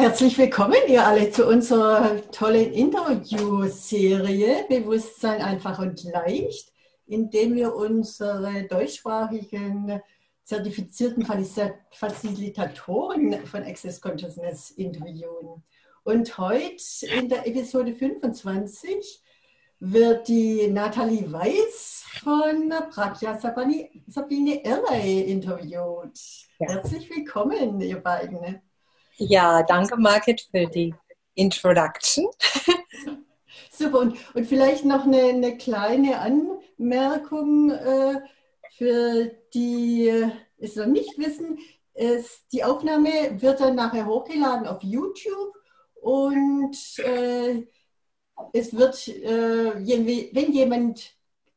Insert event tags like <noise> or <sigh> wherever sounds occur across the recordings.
herzlich willkommen ihr alle zu unserer tollen Interviewserie Bewusstsein einfach und leicht, in dem wir unsere deutschsprachigen zertifizierten Facilitatoren von Access Consciousness interviewen. Und heute in der Episode 25 wird die Nathalie Weiß von Pragya Sabine Erley interviewt. Ja. Herzlich willkommen, ihr beiden. Ja, danke Margit für die Introduction. <laughs> Super, und, und vielleicht noch eine, eine kleine Anmerkung äh, für die äh, es noch nicht wissen. Es, die Aufnahme wird dann nachher hochgeladen auf YouTube und äh, es wird, äh, wenn jemand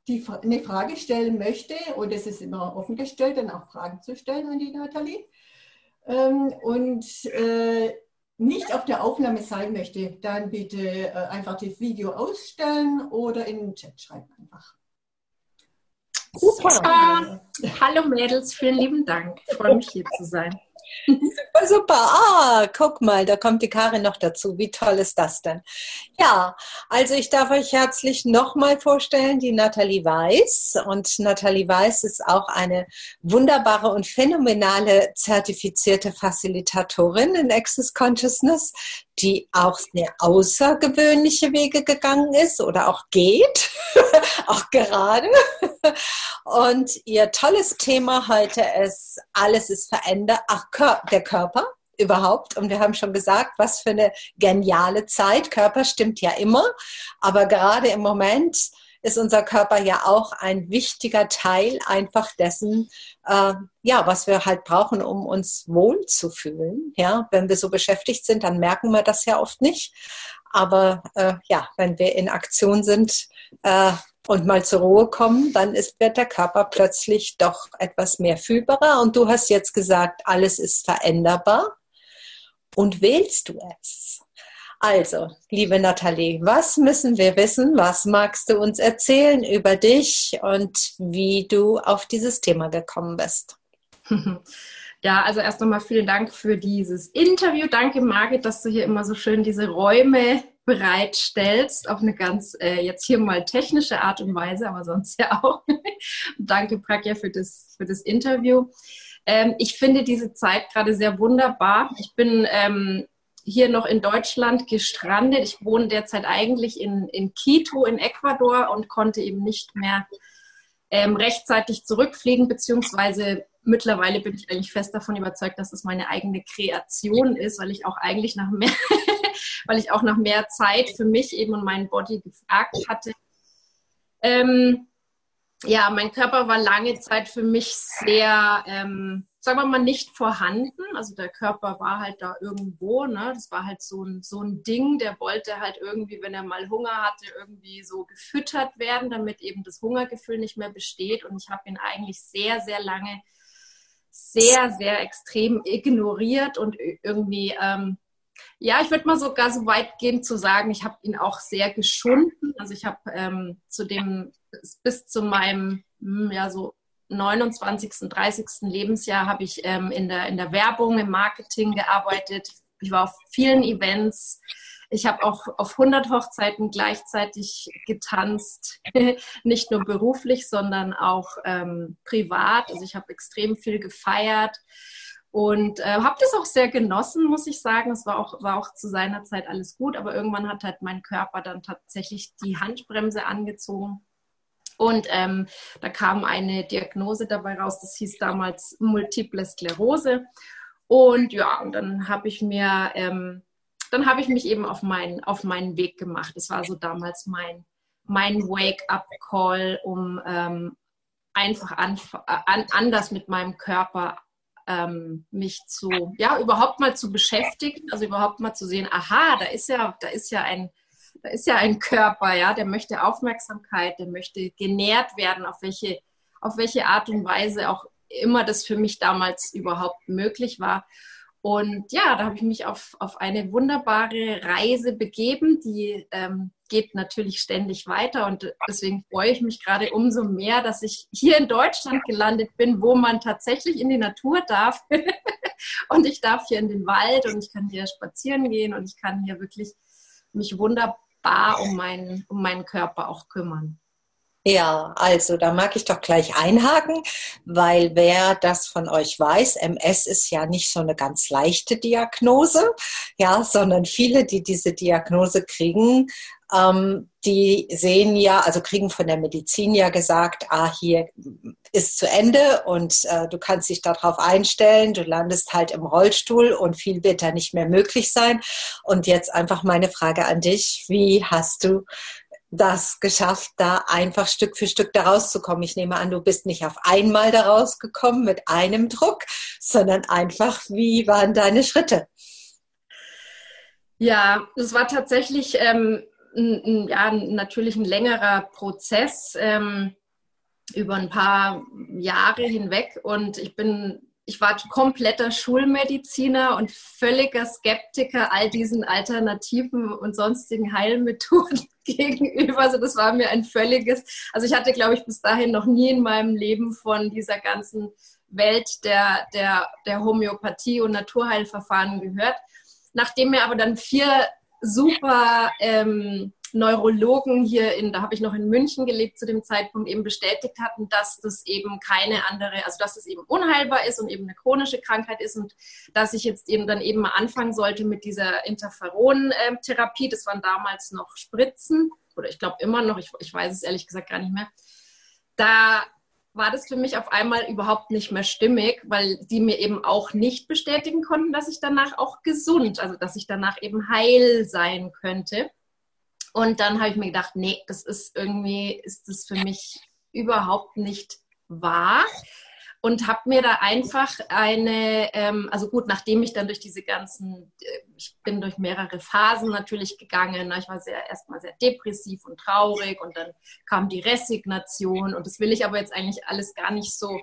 die, eine Frage stellen möchte, und es ist immer offen gestellt, dann auch Fragen zu stellen an die Nathalie, ähm, und äh, nicht auf der Aufnahme sein möchte, dann bitte äh, einfach das Video ausstellen oder in den Chat schreiben einfach. Super. Hallo Mädels, vielen lieben Dank. Ich freue mich hier zu sein. <laughs> Super, super. Ah, guck mal, da kommt die Karin noch dazu. Wie toll ist das denn? Ja, also ich darf euch herzlich nochmal vorstellen, die Nathalie Weiß. Und Nathalie Weiß ist auch eine wunderbare und phänomenale zertifizierte Facilitatorin in Access Consciousness, die auch eine außergewöhnliche Wege gegangen ist oder auch geht, <laughs> auch gerade. Und ihr tolles Thema heute ist, alles ist verändert, ach, der Körper überhaupt. Und wir haben schon gesagt, was für eine geniale Zeit. Körper stimmt ja immer, aber gerade im Moment ist unser Körper ja auch ein wichtiger Teil einfach dessen, äh, ja, was wir halt brauchen, um uns wohl zu fühlen. Ja, wenn wir so beschäftigt sind, dann merken wir das ja oft nicht. Aber äh, ja, wenn wir in Aktion sind äh, und mal zur Ruhe kommen, dann ist, wird der Körper plötzlich doch etwas mehr fühlbarer. Und du hast jetzt gesagt, alles ist veränderbar. Und wählst du es? Also, liebe Nathalie, was müssen wir wissen? Was magst du uns erzählen über dich und wie du auf dieses Thema gekommen bist? <laughs> Ja, also erst nochmal vielen Dank für dieses Interview. Danke, Margit, dass du hier immer so schön diese Räume bereitstellst, auf eine ganz äh, jetzt hier mal technische Art und Weise, aber sonst <laughs> ja auch. Danke, Pragya, für das, für das Interview. Ähm, ich finde diese Zeit gerade sehr wunderbar. Ich bin ähm, hier noch in Deutschland gestrandet. Ich wohne derzeit eigentlich in, in Quito in Ecuador und konnte eben nicht mehr ähm, rechtzeitig zurückfliegen, beziehungsweise mittlerweile bin ich eigentlich fest davon überzeugt, dass es meine eigene Kreation ist, weil ich auch eigentlich nach mehr, <laughs> weil ich auch nach mehr Zeit für mich eben und meinen Body gefragt hatte. Ähm, ja, mein Körper war lange Zeit für mich sehr ähm, sagen wir mal, nicht vorhanden. Also der Körper war halt da irgendwo, ne? Das war halt so ein, so ein Ding, der wollte halt irgendwie, wenn er mal Hunger hatte, irgendwie so gefüttert werden, damit eben das Hungergefühl nicht mehr besteht. Und ich habe ihn eigentlich sehr, sehr lange sehr, sehr extrem ignoriert und irgendwie, ähm, ja, ich würde mal sogar so weit gehen zu sagen, ich habe ihn auch sehr geschunden. Also ich habe ähm, zu dem bis zu meinem, hm, ja, so 29., 30. Lebensjahr habe ich ähm, in, der, in der Werbung, im Marketing gearbeitet. Ich war auf vielen Events. Ich habe auch auf 100 Hochzeiten gleichzeitig getanzt, <laughs> nicht nur beruflich, sondern auch ähm, privat. Also ich habe extrem viel gefeiert und äh, habe das auch sehr genossen, muss ich sagen. Es war auch, war auch zu seiner Zeit alles gut, aber irgendwann hat halt mein Körper dann tatsächlich die Handbremse angezogen und ähm, da kam eine Diagnose dabei raus, das hieß damals Multiple Sklerose. Und ja, und dann habe ich mir, ähm, dann habe ich mich eben auf, mein, auf meinen Weg gemacht. Das war so damals mein, mein Wake-up-Call, um ähm, einfach an, an, anders mit meinem Körper ähm, mich zu, ja, überhaupt mal zu beschäftigen, also überhaupt mal zu sehen, aha, da ist ja, da ist ja ein, da ist ja ein Körper, ja, der möchte Aufmerksamkeit, der möchte genährt werden, auf welche, auf welche Art und Weise auch immer das für mich damals überhaupt möglich war. Und ja, da habe ich mich auf, auf eine wunderbare Reise begeben, die ähm, geht natürlich ständig weiter und deswegen freue ich mich gerade umso mehr, dass ich hier in Deutschland gelandet bin, wo man tatsächlich in die Natur darf <laughs> und ich darf hier in den Wald und ich kann hier spazieren gehen und ich kann hier wirklich mich wunderbar um meinen, um meinen Körper auch kümmern. Ja, also da mag ich doch gleich einhaken, weil wer das von euch weiß, MS ist ja nicht so eine ganz leichte Diagnose, ja, sondern viele, die diese Diagnose kriegen, ähm, die sehen ja, also kriegen von der Medizin ja gesagt, ah, hier ist zu Ende und äh, du kannst dich darauf einstellen, du landest halt im Rollstuhl und viel wird da nicht mehr möglich sein. Und jetzt einfach meine Frage an dich, wie hast du das geschafft, da einfach Stück für Stück da rauszukommen. Ich nehme an, du bist nicht auf einmal da rausgekommen mit einem Druck, sondern einfach, wie waren deine Schritte? Ja, es war tatsächlich ähm, ja, natürlich ein längerer Prozess ähm, über ein paar Jahre hinweg und ich bin ich war kompletter Schulmediziner und völliger Skeptiker all diesen alternativen und sonstigen Heilmethoden <laughs> gegenüber. Also das war mir ein völliges, also ich hatte, glaube ich, bis dahin noch nie in meinem Leben von dieser ganzen Welt der, der, der Homöopathie und Naturheilverfahren gehört. Nachdem mir aber dann vier super ähm, Neurologen hier in, da habe ich noch in München gelebt zu dem Zeitpunkt, eben bestätigt hatten, dass das eben keine andere, also dass es eben unheilbar ist und eben eine chronische Krankheit ist und dass ich jetzt eben dann eben mal anfangen sollte mit dieser Interferon-Therapie. Das waren damals noch Spritzen oder ich glaube immer noch, ich, ich weiß es ehrlich gesagt gar nicht mehr. Da war das für mich auf einmal überhaupt nicht mehr stimmig, weil die mir eben auch nicht bestätigen konnten, dass ich danach auch gesund, also dass ich danach eben heil sein könnte. Und dann habe ich mir gedacht, nee, das ist irgendwie, ist das für mich überhaupt nicht wahr. Und habe mir da einfach eine, ähm, also gut, nachdem ich dann durch diese ganzen, äh, ich bin durch mehrere Phasen natürlich gegangen. Ich war sehr erstmal sehr depressiv und traurig und dann kam die Resignation. Und das will ich aber jetzt eigentlich alles gar nicht so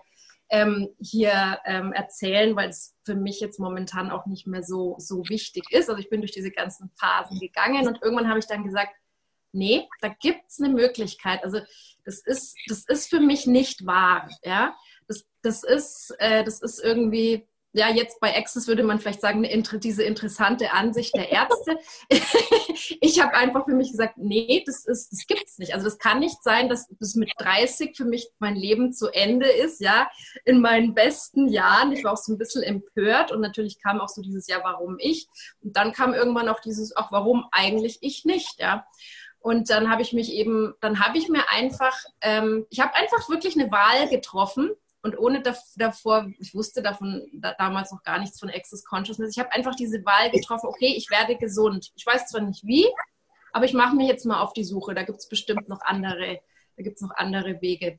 ähm, hier ähm, erzählen, weil es für mich jetzt momentan auch nicht mehr so, so wichtig ist. Also ich bin durch diese ganzen Phasen gegangen und irgendwann habe ich dann gesagt, nee, da gibt es eine Möglichkeit. Also das ist, das ist für mich nicht wahr. Ja? Das, ist, äh, das ist irgendwie, ja, jetzt bei Access würde man vielleicht sagen, eine, diese interessante Ansicht der Ärzte. <laughs> ich habe einfach für mich gesagt, nee, das, das gibt's nicht. Also das kann nicht sein, dass das mit 30 für mich mein Leben zu Ende ist, ja, in meinen besten Jahren. Ich war auch so ein bisschen empört und natürlich kam auch so dieses Jahr, warum ich? Und dann kam irgendwann auch dieses, auch warum eigentlich ich nicht, ja. Und dann habe ich mich eben, dann habe ich mir einfach, ähm, ich habe einfach wirklich eine Wahl getroffen und ohne davor, ich wusste davon da, damals noch gar nichts von Access Consciousness. Ich habe einfach diese Wahl getroffen, okay, ich werde gesund. Ich weiß zwar nicht wie, aber ich mache mich jetzt mal auf die Suche. Da gibt es bestimmt noch andere, da gibt es noch andere Wege.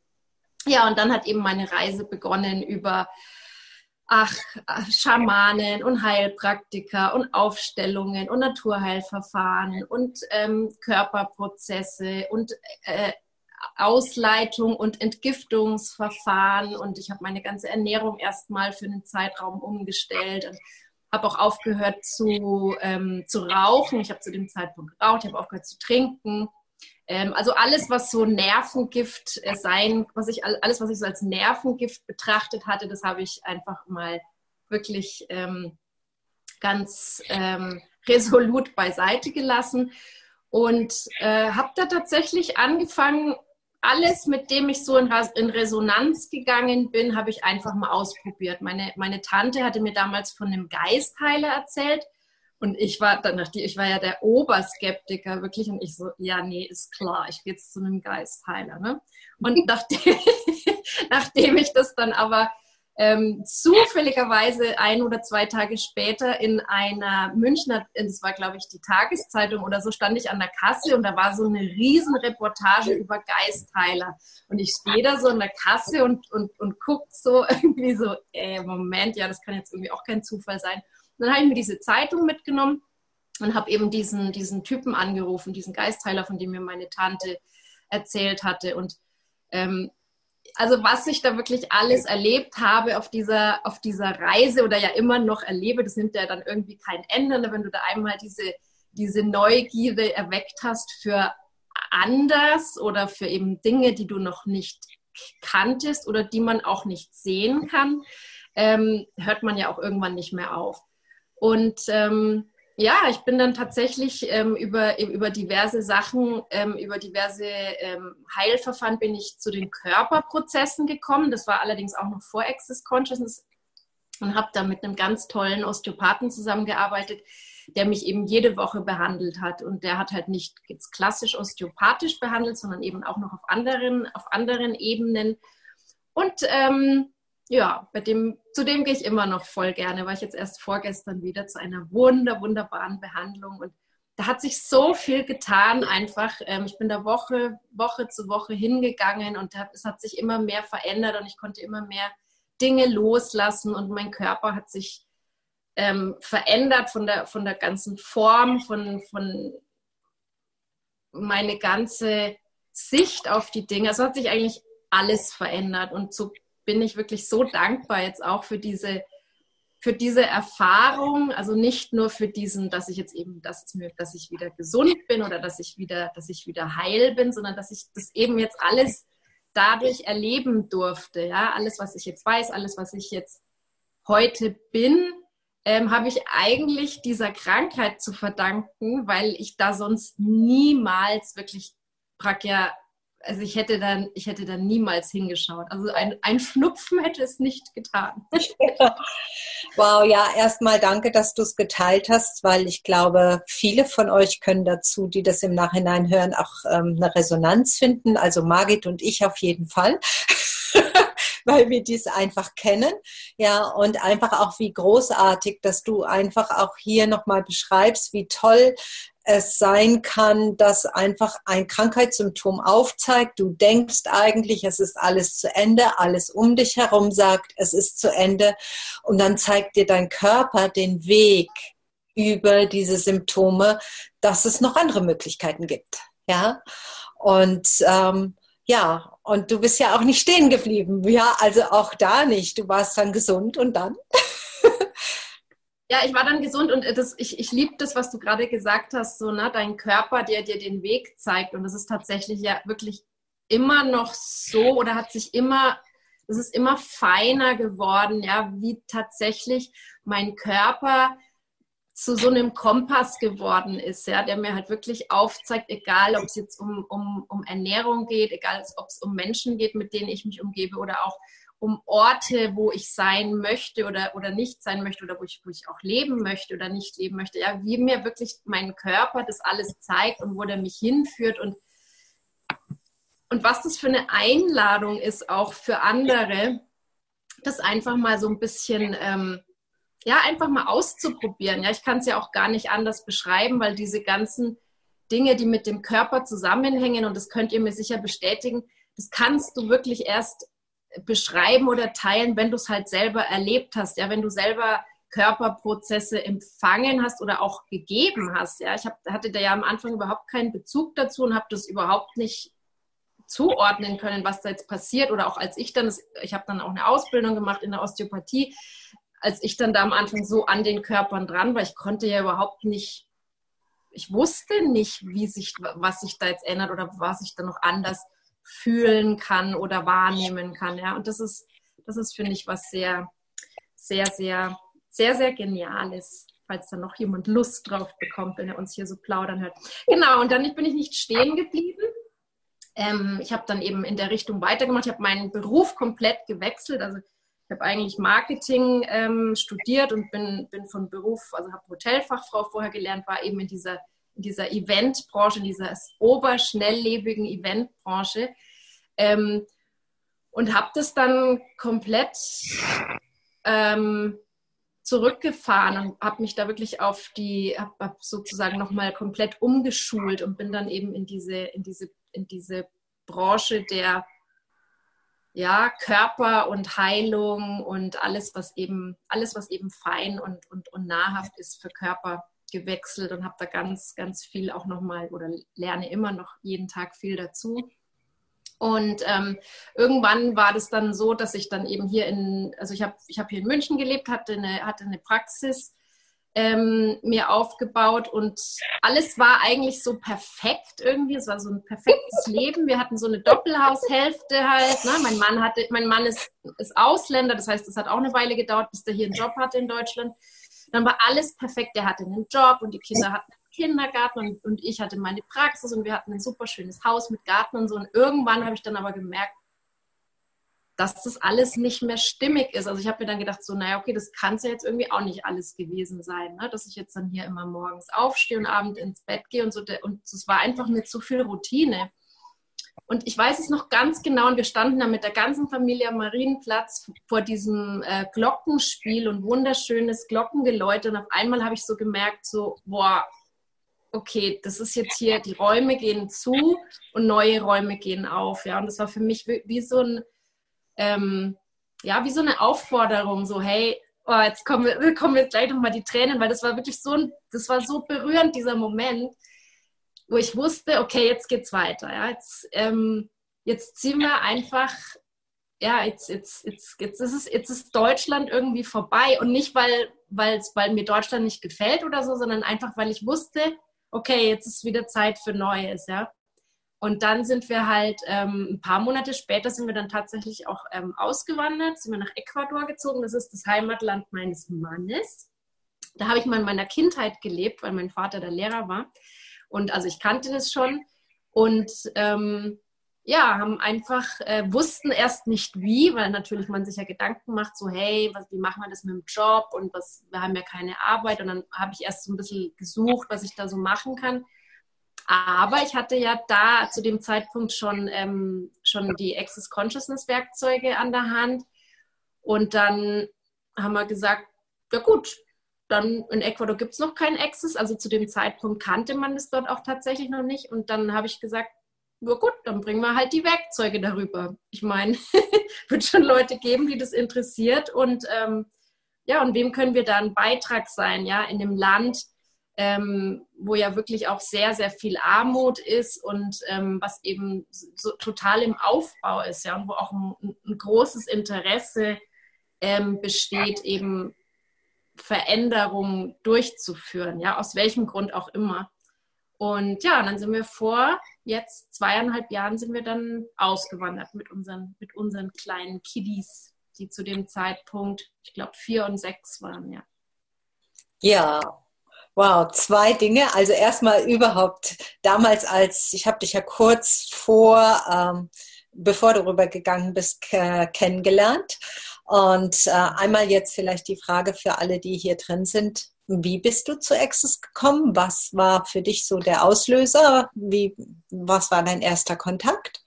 Ja, und dann hat eben meine Reise begonnen über ach, Schamanen und Heilpraktiker und Aufstellungen und Naturheilverfahren und ähm, Körperprozesse und äh, Ausleitung und Entgiftungsverfahren und ich habe meine ganze Ernährung erstmal für einen Zeitraum umgestellt und habe auch aufgehört zu, ähm, zu rauchen. Ich habe zu dem Zeitpunkt geraucht, ich habe aufgehört zu trinken ähm, also alles, was so Nervengift äh, sein, was ich alles, was ich so als Nervengift betrachtet hatte, das habe ich einfach mal wirklich ähm, ganz ähm, resolut beiseite gelassen und äh, habe da tatsächlich angefangen, alles, mit dem ich so in, Resonanz gegangen bin, habe ich einfach mal ausprobiert. Meine, meine Tante hatte mir damals von einem Geistheiler erzählt. Und ich war dann, ich war ja der Oberskeptiker wirklich und ich so, ja, nee, ist klar, ich gehe jetzt zu einem Geistheiler. Ne? Und nachdem, <laughs> nachdem ich das dann aber ähm, zufälligerweise ein oder zwei Tage später in einer Münchner, das war glaube ich die Tageszeitung oder so, stand ich an der Kasse und da war so eine Riesenreportage über Geistheiler. Und ich stehe da so an der Kasse und, und, und guck so <laughs> irgendwie so, äh, Moment, ja, das kann jetzt irgendwie auch kein Zufall sein dann habe ich mir diese Zeitung mitgenommen und habe eben diesen, diesen Typen angerufen, diesen Geistheiler, von dem mir meine Tante erzählt hatte. Und ähm, also was ich da wirklich alles erlebt habe auf dieser, auf dieser Reise oder ja immer noch erlebe, das nimmt ja dann irgendwie kein Ende, ne? wenn du da einmal diese, diese Neugierde erweckt hast für anders oder für eben Dinge, die du noch nicht kanntest oder die man auch nicht sehen kann ähm, hört man ja auch irgendwann nicht mehr auf. Und ähm, ja, ich bin dann tatsächlich ähm, über, über diverse Sachen, ähm, über diverse ähm, Heilverfahren bin ich zu den Körperprozessen gekommen. Das war allerdings auch noch vor Access Consciousness und habe da mit einem ganz tollen Osteopathen zusammengearbeitet, der mich eben jede Woche behandelt hat. Und der hat halt nicht jetzt klassisch osteopathisch behandelt, sondern eben auch noch auf anderen, auf anderen Ebenen. Und ähm, ja, bei dem, zu dem gehe ich immer noch voll gerne, war ich jetzt erst vorgestern wieder zu einer wunder, wunderbaren Behandlung und da hat sich so viel getan einfach. Ähm, ich bin da Woche, Woche zu Woche hingegangen und es hat sich immer mehr verändert und ich konnte immer mehr Dinge loslassen und mein Körper hat sich ähm, verändert von der, von der ganzen Form, von, von meine ganze Sicht auf die Dinge. Es hat sich eigentlich alles verändert und so bin ich wirklich so dankbar jetzt auch für diese, für diese Erfahrung, also nicht nur für diesen, dass ich jetzt eben, dass, mir, dass ich wieder gesund bin oder dass ich wieder, dass ich wieder heil bin, sondern dass ich das eben jetzt alles dadurch erleben durfte. Ja, alles, was ich jetzt weiß, alles, was ich jetzt heute bin, ähm, habe ich eigentlich dieser Krankheit zu verdanken, weil ich da sonst niemals wirklich Prakja also ich hätte dann, ich hätte dann niemals hingeschaut. Also ein, ein Schnupfen hätte es nicht getan. <laughs> wow, ja, erstmal danke, dass du es geteilt hast, weil ich glaube, viele von euch können dazu, die das im Nachhinein hören, auch ähm, eine Resonanz finden. Also Margit und ich auf jeden Fall. <laughs> weil wir dies einfach kennen. Ja, und einfach auch wie großartig, dass du einfach auch hier nochmal beschreibst, wie toll es sein kann, dass einfach ein Krankheitssymptom aufzeigt, du denkst eigentlich, es ist alles zu Ende, alles um dich herum sagt, es ist zu Ende und dann zeigt dir dein Körper den Weg über diese Symptome, dass es noch andere Möglichkeiten gibt. Ja, und ähm, ja, und du bist ja auch nicht stehen geblieben. Ja, also auch da nicht. Du warst dann gesund und dann. <laughs> Ja, ich war dann gesund und das, ich, ich liebe das, was du gerade gesagt hast, so, ne, dein Körper, der dir den Weg zeigt. Und das ist tatsächlich ja wirklich immer noch so oder hat sich immer, das ist immer feiner geworden, ja, wie tatsächlich mein Körper zu so einem Kompass geworden ist, ja, der mir halt wirklich aufzeigt, egal ob es jetzt um, um, um Ernährung geht, egal ob es um Menschen geht, mit denen ich mich umgebe oder auch um Orte, wo ich sein möchte oder, oder nicht sein möchte oder wo ich, wo ich auch leben möchte oder nicht leben möchte. Ja, wie mir wirklich mein Körper das alles zeigt und wo der mich hinführt und, und was das für eine Einladung ist, auch für andere, das einfach mal so ein bisschen, ähm, ja, einfach mal auszuprobieren. Ja, ich kann es ja auch gar nicht anders beschreiben, weil diese ganzen Dinge, die mit dem Körper zusammenhängen, und das könnt ihr mir sicher bestätigen, das kannst du wirklich erst beschreiben oder teilen, wenn du es halt selber erlebt hast, ja, wenn du selber Körperprozesse empfangen hast oder auch gegeben hast. Ja, ich hab, hatte da ja am Anfang überhaupt keinen Bezug dazu und habe das überhaupt nicht zuordnen können, was da jetzt passiert. Oder auch als ich dann, ich habe dann auch eine Ausbildung gemacht in der Osteopathie, als ich dann da am Anfang so an den Körpern dran war, ich konnte ja überhaupt nicht, ich wusste nicht, wie sich, was sich da jetzt ändert oder was ich da noch anders fühlen kann oder wahrnehmen kann. Ja? Und das ist, das ist, finde ich, was sehr, sehr, sehr, sehr, sehr geniales, falls da noch jemand Lust drauf bekommt, wenn er uns hier so plaudern hört. Genau, und dann bin ich nicht stehen geblieben. Ähm, ich habe dann eben in der Richtung weitergemacht. Ich habe meinen Beruf komplett gewechselt. Also ich habe eigentlich Marketing ähm, studiert und bin, bin von Beruf, also habe Hotelfachfrau vorher gelernt, war eben in dieser in dieser Eventbranche, in dieser oberschnelllebigen Eventbranche. Ähm, und habe das dann komplett ähm, zurückgefahren und habe mich da wirklich auf die, habe hab sozusagen nochmal komplett umgeschult und bin dann eben in diese, in diese, in diese Branche der ja, Körper und Heilung und alles, was eben, alles, was eben fein und, und, und nahrhaft ist für Körper gewechselt und habe da ganz, ganz viel auch nochmal oder lerne immer noch jeden Tag viel dazu. Und ähm, irgendwann war das dann so, dass ich dann eben hier in, also ich habe ich hab hier in München gelebt, hatte eine, hatte eine Praxis ähm, mir aufgebaut und alles war eigentlich so perfekt irgendwie. Es war so ein perfektes Leben. Wir hatten so eine Doppelhaushälfte halt. Ne? Mein Mann hatte, mein Mann ist, ist Ausländer, das heißt, es hat auch eine Weile gedauert, bis der hier einen Job hatte in Deutschland. Dann war alles perfekt. Der hatte einen Job und die Kinder hatten einen Kindergarten und, und ich hatte meine Praxis und wir hatten ein super schönes Haus mit Garten und so. Und irgendwann habe ich dann aber gemerkt, dass das alles nicht mehr stimmig ist. Also ich habe mir dann gedacht, so, naja, okay, das kann es ja jetzt irgendwie auch nicht alles gewesen sein, ne? dass ich jetzt dann hier immer morgens aufstehe und abends ins Bett gehe und so. Und es war einfach mir zu viel Routine. Und ich weiß es noch ganz genau, und wir standen da mit der ganzen Familie am Marienplatz vor diesem äh, Glockenspiel und wunderschönes Glockengeläute. Und auf einmal habe ich so gemerkt, so, boah, okay, das ist jetzt hier, die Räume gehen zu und neue Räume gehen auf. Ja, und das war für mich wie, wie so ein ähm, ja, wie so eine Aufforderung, so, hey, oh, jetzt kommen, kommen jetzt gleich nochmal die Tränen, weil das war wirklich so, das war so berührend, dieser Moment, wo ich wusste, okay, jetzt geht's weiter. Ja, jetzt, ähm, jetzt ziehen wir einfach, ja, jetzt, jetzt, jetzt, jetzt, ist jetzt ist Deutschland irgendwie vorbei und nicht, weil, weil, weil mir Deutschland nicht gefällt oder so, sondern einfach, weil ich wusste, okay, jetzt ist wieder Zeit für Neues, ja. Und dann sind wir halt ähm, ein paar Monate später sind wir dann tatsächlich auch ähm, ausgewandert, sind wir nach Ecuador gezogen. Das ist das Heimatland meines Mannes. Da habe ich mal in meiner Kindheit gelebt, weil mein Vater der Lehrer war. Und also ich kannte das schon. Und ähm, ja, haben einfach, äh, wussten erst nicht wie, weil natürlich man sich ja Gedanken macht, so hey, was, wie machen wir das mit dem Job und was, wir haben ja keine Arbeit. Und dann habe ich erst so ein bisschen gesucht, was ich da so machen kann. Aber ich hatte ja da zu dem Zeitpunkt schon, ähm, schon die Access Consciousness Werkzeuge an der Hand. Und dann haben wir gesagt, ja gut, dann in Ecuador gibt es noch keinen Access. Also zu dem Zeitpunkt kannte man das dort auch tatsächlich noch nicht. Und dann habe ich gesagt, ja gut, dann bringen wir halt die Werkzeuge darüber. Ich meine, <laughs> wird schon Leute geben, die das interessiert. Und ähm, ja, und wem können wir da ein Beitrag sein, ja, in dem Land, ähm, wo ja wirklich auch sehr, sehr viel Armut ist und ähm, was eben so total im Aufbau ist, ja, und wo auch ein, ein großes Interesse ähm, besteht, eben Veränderungen durchzuführen, ja, aus welchem Grund auch immer. Und ja, dann sind wir vor jetzt zweieinhalb Jahren sind wir dann ausgewandert mit unseren, mit unseren kleinen Kiddies, die zu dem Zeitpunkt, ich glaube, vier und sechs waren, ja. Ja, Wow, zwei Dinge. Also erstmal überhaupt damals als, ich habe dich ja kurz vor, ähm, bevor du rübergegangen bist, kennengelernt. Und äh, einmal jetzt vielleicht die Frage für alle, die hier drin sind. Wie bist du zu Access gekommen? Was war für dich so der Auslöser? Wie, was war dein erster Kontakt?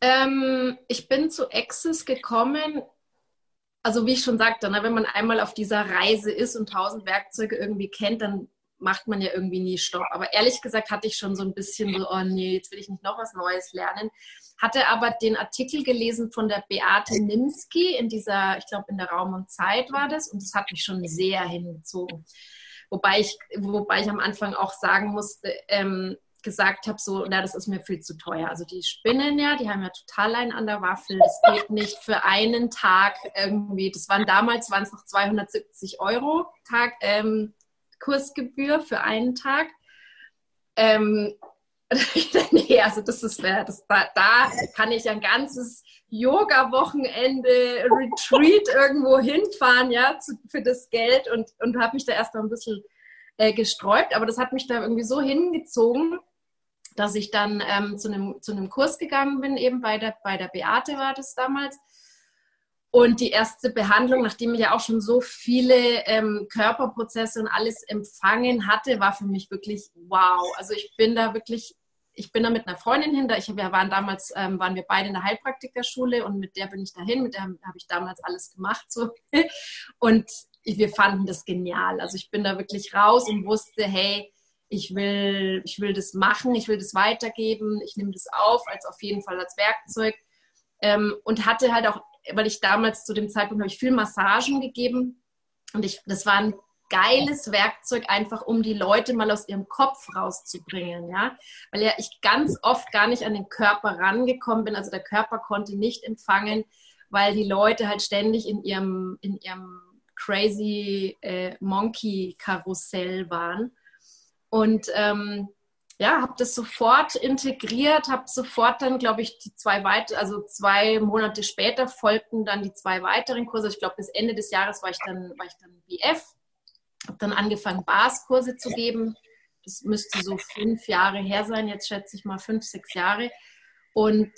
Ähm, ich bin zu Access gekommen also wie ich schon sagte, ne, wenn man einmal auf dieser Reise ist und tausend Werkzeuge irgendwie kennt, dann macht man ja irgendwie nie Stopp. Aber ehrlich gesagt hatte ich schon so ein bisschen so, oh nee, jetzt will ich nicht noch was Neues lernen. Hatte aber den Artikel gelesen von der Beate Nimski in dieser, ich glaube in der Raum und Zeit war das und das hat mich schon sehr hingezogen. Wobei ich, wobei ich am Anfang auch sagen musste, ähm, gesagt habe, so, na, das ist mir viel zu teuer. Also die spinnen ja, die haben ja total einen an der Waffel. Das geht nicht für einen Tag irgendwie. Das waren damals, waren es noch 270 Euro Tag ähm, Kursgebühr für einen Tag. Ähm, <laughs> nee, also das ist das, da, da kann ich ein ganzes Yoga-Wochenende, Retreat <laughs> irgendwo hinfahren, ja, zu, für das Geld und, und habe mich da erst mal ein bisschen äh, gesträubt, aber das hat mich da irgendwie so hingezogen, dass ich dann ähm, zu, einem, zu einem Kurs gegangen bin, eben bei der, bei der Beate war das damals. Und die erste Behandlung, nachdem ich ja auch schon so viele ähm, Körperprozesse und alles empfangen hatte, war für mich wirklich wow. Also ich bin da wirklich, ich bin da mit einer Freundin hin. Da ich, wir waren damals, ähm, waren wir beide in der Heilpraktikerschule und mit der bin ich dahin. Mit der habe ich damals alles gemacht so. <laughs> Und wir fanden das genial. Also ich bin da wirklich raus und wusste, hey, ich will, ich will das machen, ich will das weitergeben, ich nehme das auf, als auf jeden Fall als Werkzeug. Ähm, und hatte halt auch, weil ich damals zu dem Zeitpunkt habe ich viel Massagen gegeben und ich, das war ein geiles Werkzeug einfach, um die Leute mal aus ihrem Kopf rauszubringen, ja, weil ja ich ganz oft gar nicht an den Körper rangekommen bin, also der Körper konnte nicht empfangen, weil die Leute halt ständig in ihrem, in ihrem Crazy äh, Monkey Karussell waren. Und ähm, ja, habe das sofort integriert, habe sofort dann, glaube ich, die zwei weitere, also zwei Monate später folgten dann die zwei weiteren Kurse. Ich glaube, bis Ende des Jahres war ich dann, war ich dann BF, habe dann angefangen, Bars-Kurse zu geben. Das müsste so fünf Jahre her sein, jetzt schätze ich mal fünf, sechs Jahre. Und,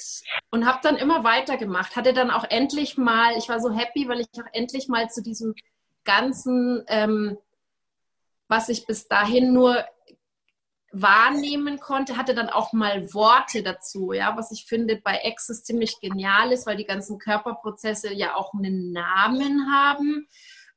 und habe dann immer weitergemacht. Hatte dann auch endlich mal, ich war so happy, weil ich auch endlich mal zu diesem ganzen, ähm, was ich bis dahin nur wahrnehmen konnte, hatte dann auch mal Worte dazu, ja, was ich finde bei Access ziemlich genial ist, weil die ganzen Körperprozesse ja auch einen Namen haben.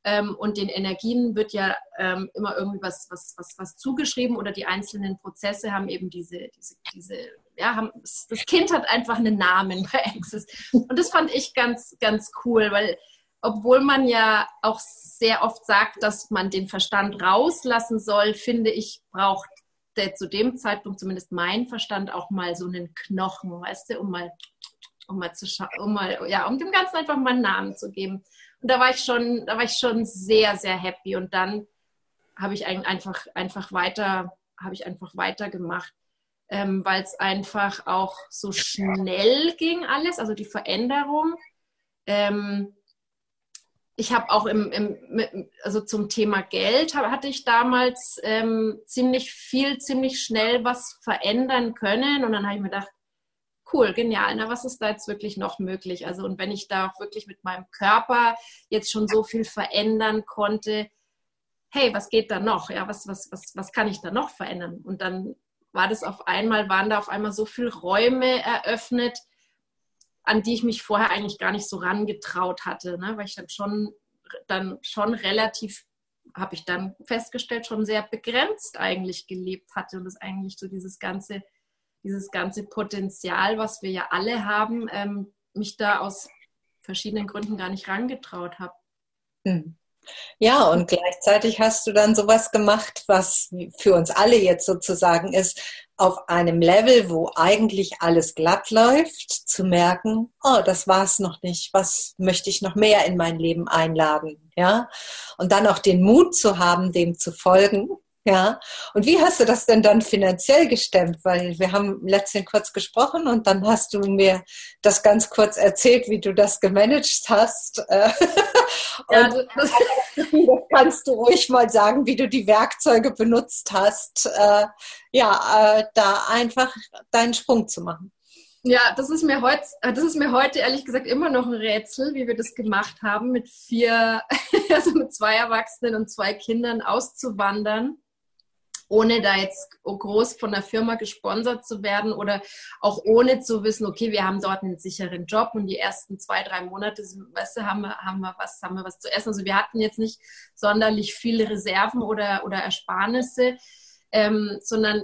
Ähm, und den Energien wird ja ähm, immer irgendwie was, was, was, was zugeschrieben oder die einzelnen Prozesse haben eben diese, diese, diese ja, haben, das Kind hat einfach einen Namen bei Access. Und das fand ich ganz, ganz cool, weil obwohl man ja auch sehr oft sagt, dass man den Verstand rauslassen soll, finde ich, braucht der zu dem Zeitpunkt zumindest mein Verstand auch mal so einen Knochen, weißt du, um mal, um mal zu schauen, um mal, ja, um dem Ganzen einfach mal einen Namen zu geben. Da war ich schon, da war ich schon sehr, sehr happy. Und dann habe ich einfach, einfach weiter, habe ich einfach weitergemacht, ähm, weil es einfach auch so schnell ging alles, also die Veränderung. Ähm, ich habe auch im, im, also zum Thema Geld hatte ich damals ähm, ziemlich viel, ziemlich schnell was verändern können. Und dann habe ich mir gedacht, cool, genial, na, was ist da jetzt wirklich noch möglich? Also, und wenn ich da auch wirklich mit meinem Körper jetzt schon so viel verändern konnte, hey, was geht da noch? Ja, was, was, was, was kann ich da noch verändern? Und dann war das auf einmal, waren da auf einmal so viele Räume eröffnet, an die ich mich vorher eigentlich gar nicht so rangetraut hatte, ne? weil ich dann schon, dann schon relativ, habe ich dann festgestellt, schon sehr begrenzt eigentlich gelebt hatte und das eigentlich so dieses ganze, dieses ganze Potenzial, was wir ja alle haben, ähm, mich da aus verschiedenen Gründen gar nicht rangetraut habe. Hm. Ja, und gleichzeitig hast du dann sowas gemacht, was für uns alle jetzt sozusagen ist, auf einem Level, wo eigentlich alles glatt läuft, zu merken, oh, das war's noch nicht, was möchte ich noch mehr in mein Leben einladen, ja? Und dann auch den Mut zu haben, dem zu folgen ja, und wie hast du das denn dann finanziell gestemmt? Weil wir haben letztens kurz gesprochen und dann hast du mir das ganz kurz erzählt, wie du das gemanagt hast. Äh, <laughs> ja, und <laughs> das, kannst du ruhig mal sagen, wie du die Werkzeuge benutzt hast, äh, ja, äh, da einfach deinen Sprung zu machen. Ja, das ist mir heute, das ist mir heute ehrlich gesagt immer noch ein Rätsel, wie wir das gemacht haben, mit vier, <laughs> also mit zwei Erwachsenen und zwei Kindern auszuwandern ohne da jetzt groß von der Firma gesponsert zu werden oder auch ohne zu wissen, okay, wir haben dort einen sicheren Job und die ersten zwei, drei Monate, weißt du, haben wir, haben wir was, haben wir was zu essen. Also wir hatten jetzt nicht sonderlich viele Reserven oder, oder Ersparnisse, ähm, sondern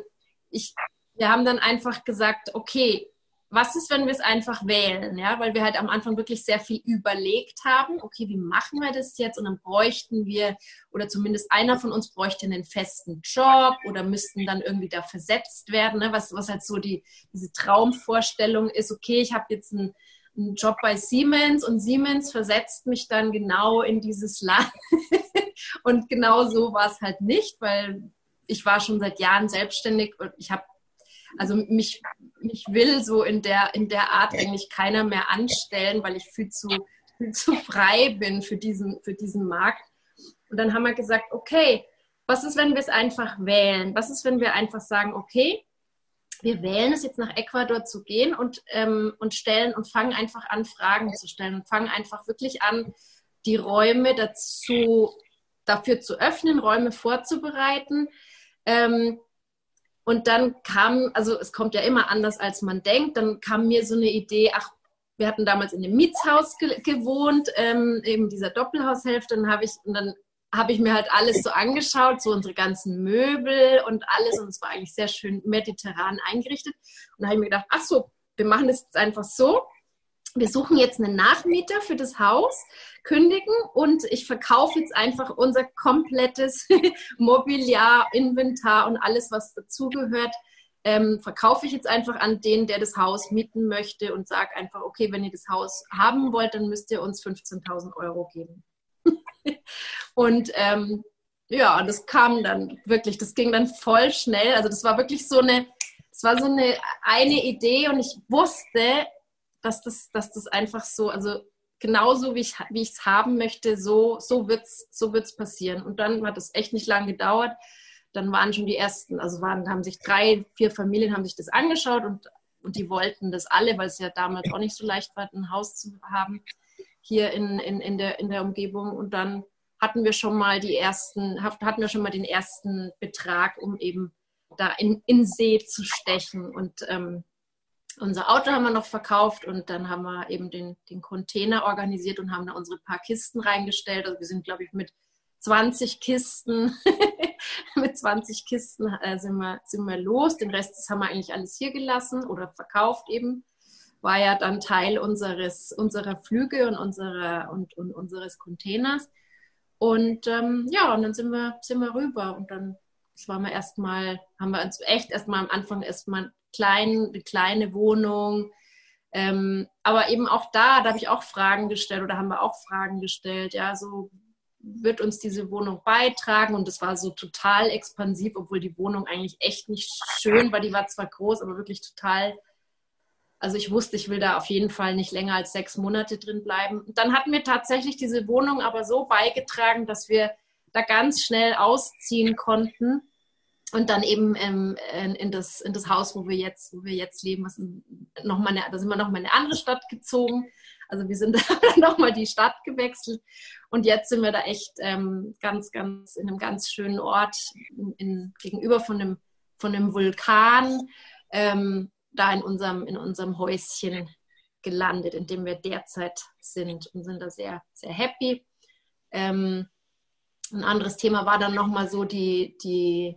ich, wir haben dann einfach gesagt, okay, was ist, wenn wir es einfach wählen? Ja, weil wir halt am Anfang wirklich sehr viel überlegt haben. Okay, wie machen wir das jetzt? Und dann bräuchten wir, oder zumindest einer von uns bräuchte einen festen Job oder müssten dann irgendwie da versetzt werden. Ne? Was, was halt so die, diese Traumvorstellung ist, okay, ich habe jetzt einen, einen Job bei Siemens und Siemens versetzt mich dann genau in dieses Land. <laughs> und genau so war es halt nicht, weil ich war schon seit Jahren selbstständig und ich habe also mich, mich will so in der, in der Art eigentlich keiner mehr anstellen, weil ich viel zu, viel zu frei bin für diesen, für diesen Markt. Und dann haben wir gesagt, okay, was ist, wenn wir es einfach wählen? Was ist, wenn wir einfach sagen, okay, wir wählen es jetzt nach Ecuador zu gehen und, ähm, und stellen und fangen einfach an, Fragen zu stellen und fangen einfach wirklich an, die Räume dazu, dafür zu öffnen, Räume vorzubereiten. Ähm, und dann kam, also es kommt ja immer anders, als man denkt, dann kam mir so eine Idee, ach, wir hatten damals in einem Mietshaus ge gewohnt, ähm, eben dieser Doppelhaushälfte, und habe ich, und dann habe ich mir halt alles so angeschaut, so unsere ganzen Möbel und alles, und es war eigentlich sehr schön mediterran eingerichtet. Und da habe ich mir gedacht, ach so, wir machen das jetzt einfach so, wir suchen jetzt einen Nachmieter für das Haus, kündigen und ich verkaufe jetzt einfach unser komplettes <laughs> Mobiliar, Inventar und alles, was dazugehört, ähm, verkaufe ich jetzt einfach an den, der das Haus mieten möchte und sage einfach, okay, wenn ihr das Haus haben wollt, dann müsst ihr uns 15.000 Euro geben. <laughs> Und ähm, ja, das kam dann wirklich, das ging dann voll schnell. Also das war wirklich so eine, es war so eine eine Idee und ich wusste, dass das, dass das einfach so, also genauso wie ich es haben möchte, so so wird's so wird's passieren. Und dann hat es echt nicht lange gedauert. Dann waren schon die ersten, also waren haben sich drei, vier Familien haben sich das angeschaut und und die wollten das alle, weil es ja damals auch nicht so leicht war, ein Haus zu haben hier in, in, in, der, in der Umgebung. Und dann hatten wir schon mal die ersten, hatten wir schon mal den ersten Betrag, um eben da in, in See zu stechen. Und ähm, unser Auto haben wir noch verkauft und dann haben wir eben den, den Container organisiert und haben da unsere paar Kisten reingestellt. Also wir sind, glaube ich, mit 20 Kisten, <laughs> mit 20 Kisten äh, sind, wir, sind wir los. Den Rest haben wir eigentlich alles hier gelassen oder verkauft eben. War ja dann Teil unseres, unserer Flüge und, unserer, und, und unseres Containers. Und ähm, ja, und dann sind wir, sind wir rüber und dann waren wir erstmal, haben wir uns echt erstmal am Anfang erstmal klein, eine kleine Wohnung. Ähm, aber eben auch da, da habe ich auch Fragen gestellt oder haben wir auch Fragen gestellt. Ja, so wird uns diese Wohnung beitragen und das war so total expansiv, obwohl die Wohnung eigentlich echt nicht schön war. Die war zwar groß, aber wirklich total. Also ich wusste, ich will da auf jeden Fall nicht länger als sechs Monate drin bleiben. Und dann hat mir tatsächlich diese Wohnung aber so beigetragen, dass wir da ganz schnell ausziehen konnten und dann eben ähm, in, das, in das Haus, wo wir jetzt, wo wir jetzt leben, was noch mal eine, da sind wir noch mal in eine andere Stadt gezogen. Also wir sind <laughs> noch mal die Stadt gewechselt und jetzt sind wir da echt ähm, ganz, ganz in einem ganz schönen Ort in, in, gegenüber von einem, von einem Vulkan, ähm, da in unserem, in unserem Häuschen gelandet, in dem wir derzeit sind und sind da sehr, sehr happy. Ähm, ein anderes Thema war dann nochmal so die, die,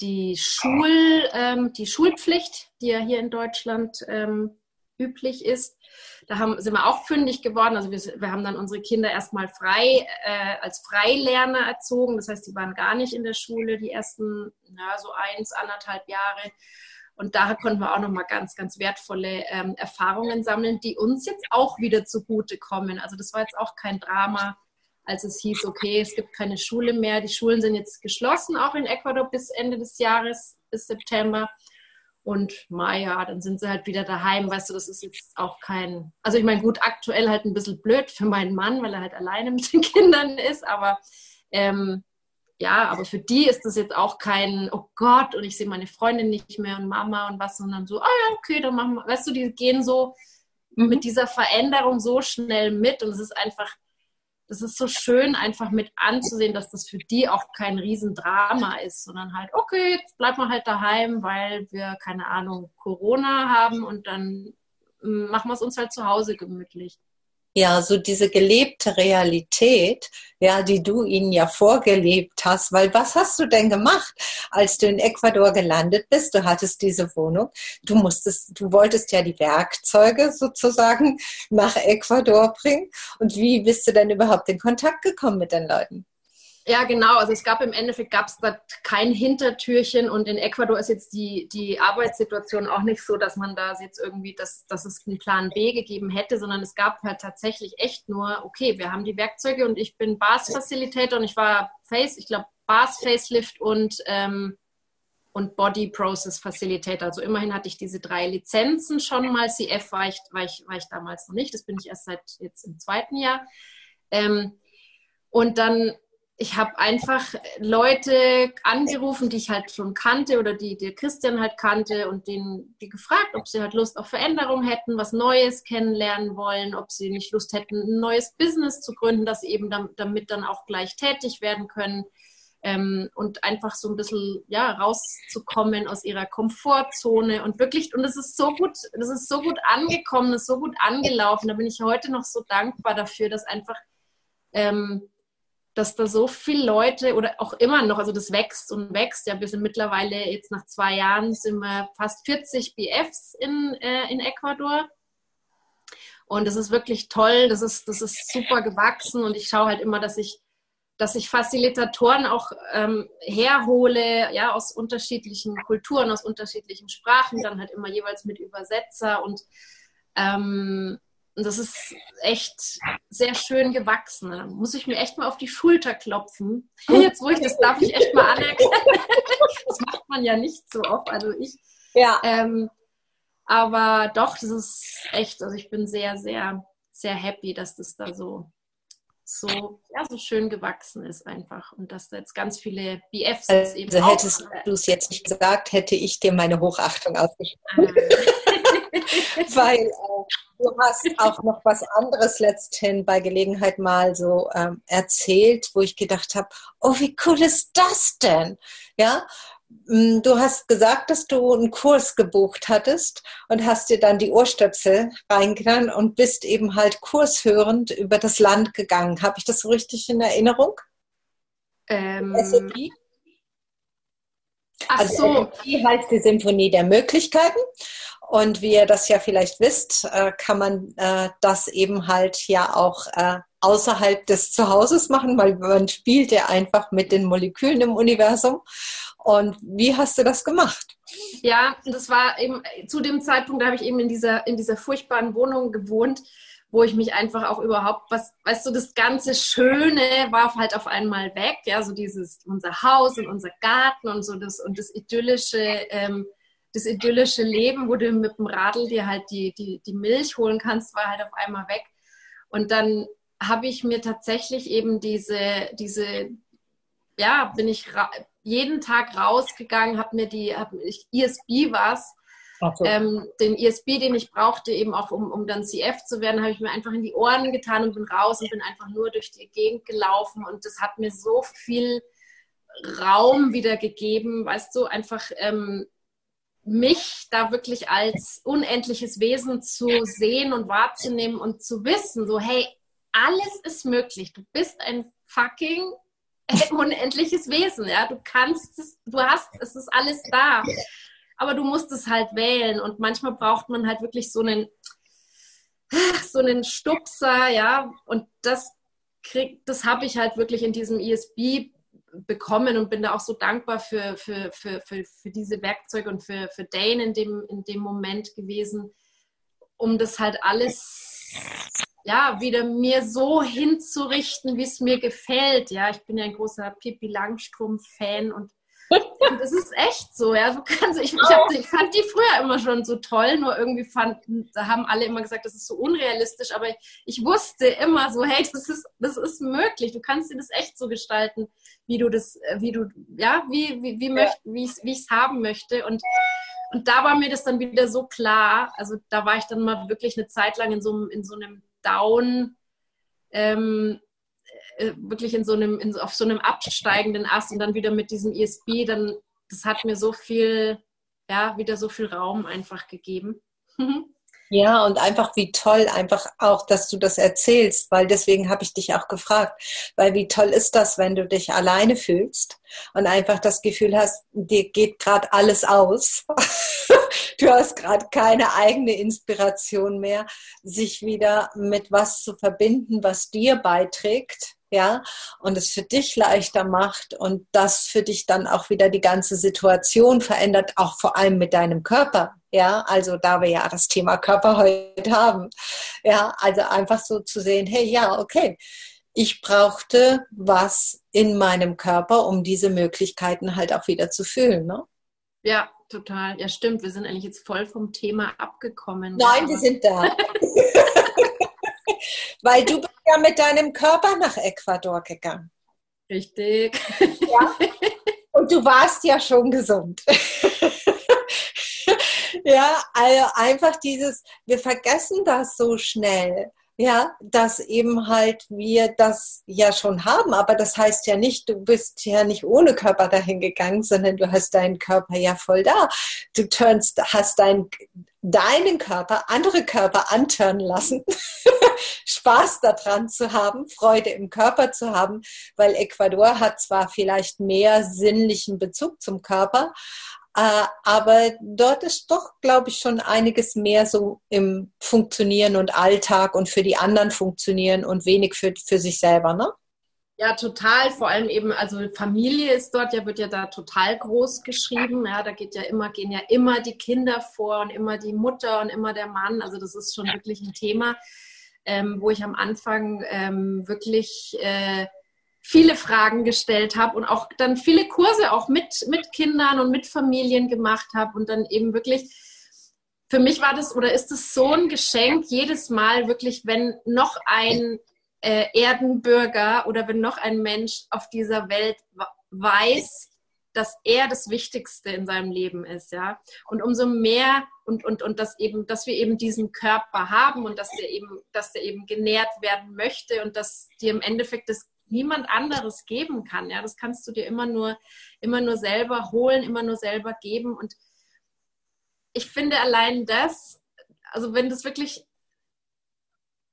die, Schul, ähm, die Schulpflicht, die ja hier in Deutschland ähm, üblich ist. Da haben, sind wir auch fündig geworden. Also wir, wir haben dann unsere Kinder erstmal frei äh, als Freilerner erzogen. Das heißt, die waren gar nicht in der Schule die ersten ja, so eins, anderthalb Jahre. Und daher konnten wir auch nochmal ganz, ganz wertvolle ähm, Erfahrungen sammeln, die uns jetzt auch wieder zugute kommen. Also das war jetzt auch kein Drama, als es hieß, okay, es gibt keine Schule mehr. Die Schulen sind jetzt geschlossen, auch in Ecuador bis Ende des Jahres, bis September. Und Maja, dann sind sie halt wieder daheim. Weißt du, das ist jetzt auch kein. Also, ich meine, gut, aktuell halt ein bisschen blöd für meinen Mann, weil er halt alleine mit den <laughs> Kindern ist. Aber ähm, ja, aber für die ist das jetzt auch kein, oh Gott, und ich sehe meine Freundin nicht mehr und Mama und was, sondern so, ah oh ja, okay, dann machen wir. Weißt du, die gehen so mhm. mit dieser Veränderung so schnell mit und es ist einfach das ist so schön, einfach mit anzusehen, dass das für die auch kein Riesendrama ist, sondern halt, okay, jetzt bleibt man halt daheim, weil wir, keine Ahnung, Corona haben und dann mm, machen wir es uns halt zu Hause gemütlich ja, so diese gelebte Realität, ja, die du ihnen ja vorgelebt hast, weil was hast du denn gemacht, als du in Ecuador gelandet bist? Du hattest diese Wohnung, du musstest, du wolltest ja die Werkzeuge sozusagen <laughs> nach Ecuador bringen. Und wie bist du denn überhaupt in Kontakt gekommen mit den Leuten? Ja, genau. Also es gab im Endeffekt gab es da kein Hintertürchen und in Ecuador ist jetzt die, die Arbeitssituation auch nicht so, dass man da jetzt irgendwie, dass, dass es einen Plan B gegeben hätte, sondern es gab halt tatsächlich echt nur, okay, wir haben die Werkzeuge und ich bin Bars Facilitator und ich war Face, ich glaube Bars Facelift und ähm, und Body Process Facilitator. Also immerhin hatte ich diese drei Lizenzen schon mal. CF war ich, war ich, war ich damals noch nicht. Das bin ich erst seit jetzt im zweiten Jahr. Ähm, und dann ich habe einfach Leute angerufen, die ich halt schon kannte oder die der Christian halt kannte und denen die gefragt, ob sie halt Lust auf Veränderung hätten, was Neues kennenlernen wollen, ob sie nicht Lust hätten, ein neues Business zu gründen, sie eben damit dann auch gleich tätig werden können ähm, und einfach so ein bisschen ja rauszukommen aus ihrer Komfortzone und wirklich und es ist so gut, das ist so gut angekommen, das ist so gut angelaufen. Da bin ich heute noch so dankbar dafür, dass einfach ähm, dass da so viele Leute oder auch immer noch, also das wächst und wächst. Ja, wir sind mittlerweile jetzt nach zwei Jahren sind wir fast 40 BFs in, äh, in Ecuador. Und das ist wirklich toll, das ist, das ist super gewachsen und ich schaue halt immer, dass ich, dass ich Facilitatoren auch ähm, herhole, ja, aus unterschiedlichen Kulturen, aus unterschiedlichen Sprachen, dann halt immer jeweils mit Übersetzer und ähm, und das ist echt sehr schön gewachsen. Da muss ich mir echt mal auf die Schulter klopfen. <laughs> Jetzt, wo ich das darf ich echt mal anerkennen. <laughs> Das macht man ja nicht so oft. Also ich. Ja. Ähm, aber doch, das ist echt, also ich bin sehr, sehr, sehr happy, dass das da so, so, ja, so schön gewachsen ist einfach. Und dass da jetzt ganz viele BFs also eben. Also hättest du es jetzt nicht gesagt, hätte ich dir meine Hochachtung ausgesprochen. <laughs> Weil äh, du hast auch noch was anderes letzthin bei Gelegenheit mal so ähm, erzählt, wo ich gedacht habe, oh, wie cool ist das denn? Ja, mm, Du hast gesagt, dass du einen Kurs gebucht hattest und hast dir dann die Ohrstöpsel reingetan und bist eben halt kurshörend über das Land gegangen. Habe ich das so richtig in Erinnerung? Ähm, SOP? Ach also so. SOP heißt die Symphonie der Möglichkeiten. Und wie ihr das ja vielleicht wisst, äh, kann man äh, das eben halt ja auch äh, außerhalb des Zuhauses machen, weil man spielt ja einfach mit den Molekülen im Universum. Und wie hast du das gemacht? Ja, das war eben zu dem Zeitpunkt, da habe ich eben in dieser, in dieser furchtbaren Wohnung gewohnt, wo ich mich einfach auch überhaupt, was, weißt du, das ganze Schöne war halt auf einmal weg, ja, so dieses, unser Haus und unser Garten und so das, und das idyllische, ähm, das idyllische Leben, wo du mit dem Radl dir halt die, die, die Milch holen kannst, war halt auf einmal weg. Und dann habe ich mir tatsächlich eben diese, diese, ja, bin ich jeden Tag rausgegangen, habe mir die, hab ich, ESB was, so. ähm, den ESB, den ich brauchte, eben auch um, um dann CF zu werden, habe ich mir einfach in die Ohren getan und bin raus und bin einfach nur durch die Gegend gelaufen und das hat mir so viel Raum wieder gegeben, weißt du, einfach ähm, mich da wirklich als unendliches Wesen zu sehen und wahrzunehmen und zu wissen, so hey, alles ist möglich. Du bist ein fucking <laughs> unendliches Wesen, ja. Du kannst es, du hast, es ist alles da. Aber du musst es halt wählen und manchmal braucht man halt wirklich so einen, <laughs> so einen Stupser, ja. Und das krieg, das habe ich halt wirklich in diesem ESB bekommen und bin da auch so dankbar für, für, für, für, für diese Werkzeuge und für, für Dane in dem, in dem Moment gewesen, um das halt alles ja, wieder mir so hinzurichten, wie es mir gefällt. Ja, ich bin ja ein großer Pippi Langstrumpf-Fan und und das ist echt so, ja. Du kannst, ich, ich, hab, ich, fand die früher immer schon so toll, nur irgendwie fanden, da haben alle immer gesagt, das ist so unrealistisch, aber ich, ich wusste immer so, hey, das ist, das ist möglich. Du kannst dir das echt so gestalten, wie du das, wie du, ja, wie, wie, wie, möcht, wie ich es haben möchte. Und, und da war mir das dann wieder so klar. Also da war ich dann mal wirklich eine Zeit lang in so, in so einem Down, ähm, äh, wirklich in so einem, in, auf so einem absteigenden Ast und dann wieder mit diesem ESB, dann, das hat mir so viel, ja, wieder so viel Raum einfach gegeben. <laughs> Ja, und einfach wie toll, einfach auch, dass du das erzählst, weil deswegen habe ich dich auch gefragt, weil wie toll ist das, wenn du dich alleine fühlst und einfach das Gefühl hast, dir geht gerade alles aus. <laughs> du hast gerade keine eigene Inspiration mehr, sich wieder mit was zu verbinden, was dir beiträgt ja, und es für dich leichter macht und das für dich dann auch wieder die ganze Situation verändert, auch vor allem mit deinem Körper, ja, also da wir ja das Thema Körper heute haben, ja, also einfach so zu sehen, hey, ja, okay, ich brauchte was in meinem Körper, um diese Möglichkeiten halt auch wieder zu fühlen, ne? Ja, total. Ja, stimmt. Wir sind eigentlich jetzt voll vom Thema abgekommen. Nein, wir sind da. <laughs> Weil du bist ja mit deinem Körper nach Ecuador gegangen. Richtig. Ja. <laughs> Und du warst ja schon gesund. <laughs> ja, also einfach dieses, wir vergessen das so schnell. Ja, dass eben halt wir das ja schon haben, aber das heißt ja nicht, du bist ja nicht ohne Körper dahin gegangen, sondern du hast deinen Körper ja voll da. Du turnst, hast dein, deinen Körper, andere Körper antören lassen, <laughs> Spaß daran zu haben, Freude im Körper zu haben, weil Ecuador hat zwar vielleicht mehr sinnlichen Bezug zum Körper, aber dort ist doch, glaube ich, schon einiges mehr so im Funktionieren und Alltag und für die anderen funktionieren und wenig für, für sich selber, ne? Ja, total. Vor allem eben, also Familie ist dort, ja, wird ja da total groß geschrieben. Ja, da geht ja immer, gehen ja immer die Kinder vor und immer die Mutter und immer der Mann. Also das ist schon wirklich ein Thema, ähm, wo ich am Anfang ähm, wirklich äh, viele Fragen gestellt habe und auch dann viele Kurse auch mit, mit Kindern und mit Familien gemacht habe und dann eben wirklich für mich war das oder ist es so ein Geschenk jedes Mal wirklich, wenn noch ein äh, Erdenbürger oder wenn noch ein Mensch auf dieser Welt weiß, dass er das Wichtigste in seinem Leben ist, ja. Und umso mehr und, und, und dass eben, dass wir eben diesen Körper haben und dass der eben, dass der eben genährt werden möchte und dass dir im Endeffekt das niemand anderes geben kann, ja. Das kannst du dir immer nur, immer nur selber holen, immer nur selber geben. Und ich finde allein das, also wenn das wirklich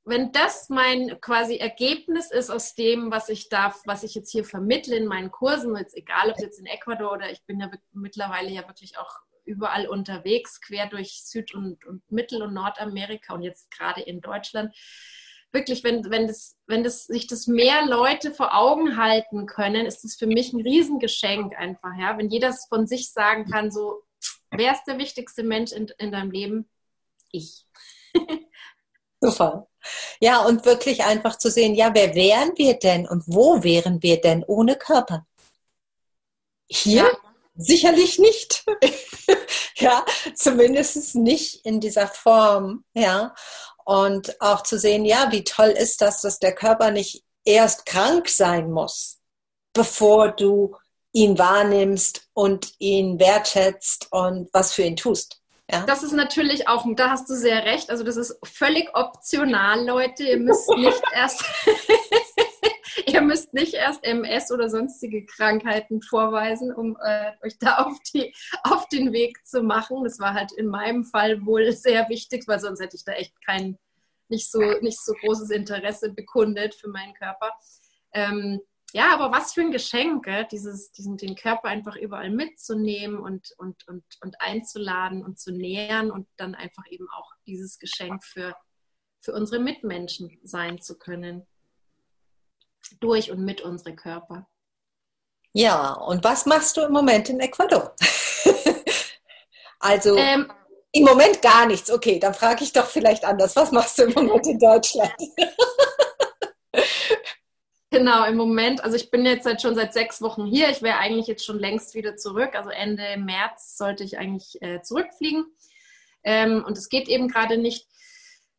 wenn das mein quasi Ergebnis ist aus dem, was ich darf, was ich jetzt hier vermittle in meinen Kursen, jetzt egal ob jetzt in Ecuador oder ich bin ja mittlerweile ja wirklich auch überall unterwegs, quer durch Süd- und, und Mittel- und Nordamerika und jetzt gerade in Deutschland. Wirklich, wenn, wenn, das, wenn das, sich das mehr Leute vor Augen halten können, ist das für mich ein Riesengeschenk einfach, ja. Wenn jeder von sich sagen kann, so, wer ist der wichtigste Mensch in, in deinem Leben? Ich. <laughs> Super. Ja, und wirklich einfach zu sehen, ja, wer wären wir denn und wo wären wir denn ohne Körper? Hier? Ja. Sicherlich nicht. <laughs> ja, zumindest nicht in dieser Form. Ja, und auch zu sehen, ja, wie toll ist das, dass der Körper nicht erst krank sein muss, bevor du ihn wahrnimmst und ihn wertschätzt und was für ihn tust. Ja. Das ist natürlich auch, da hast du sehr recht, also das ist völlig optional, Leute. Ihr müsst nicht <laughs> erst, <laughs> <laughs> ihr müsst nicht erst MS oder sonstige Krankheiten vorweisen, um äh, euch da auf, die, auf den Weg zu machen. Das war halt in meinem Fall wohl sehr wichtig, weil sonst hätte ich da echt kein, nicht so, nicht so großes Interesse bekundet für meinen Körper. Ähm, ja, aber was für ein Geschenk, dieses, diesen, den Körper einfach überall mitzunehmen und, und, und, und einzuladen und zu nähern und dann einfach eben auch dieses Geschenk für, für unsere Mitmenschen sein zu können. Durch und mit unsere Körper. Ja, und was machst du im Moment in Ecuador? <laughs> also ähm, im Moment gar nichts. Okay, dann frage ich doch vielleicht anders. Was machst du im Moment in Deutschland? <laughs> Genau, im Moment, also ich bin jetzt seit, schon seit sechs Wochen hier. Ich wäre eigentlich jetzt schon längst wieder zurück. Also Ende März sollte ich eigentlich äh, zurückfliegen. Ähm, und es geht eben gerade nicht.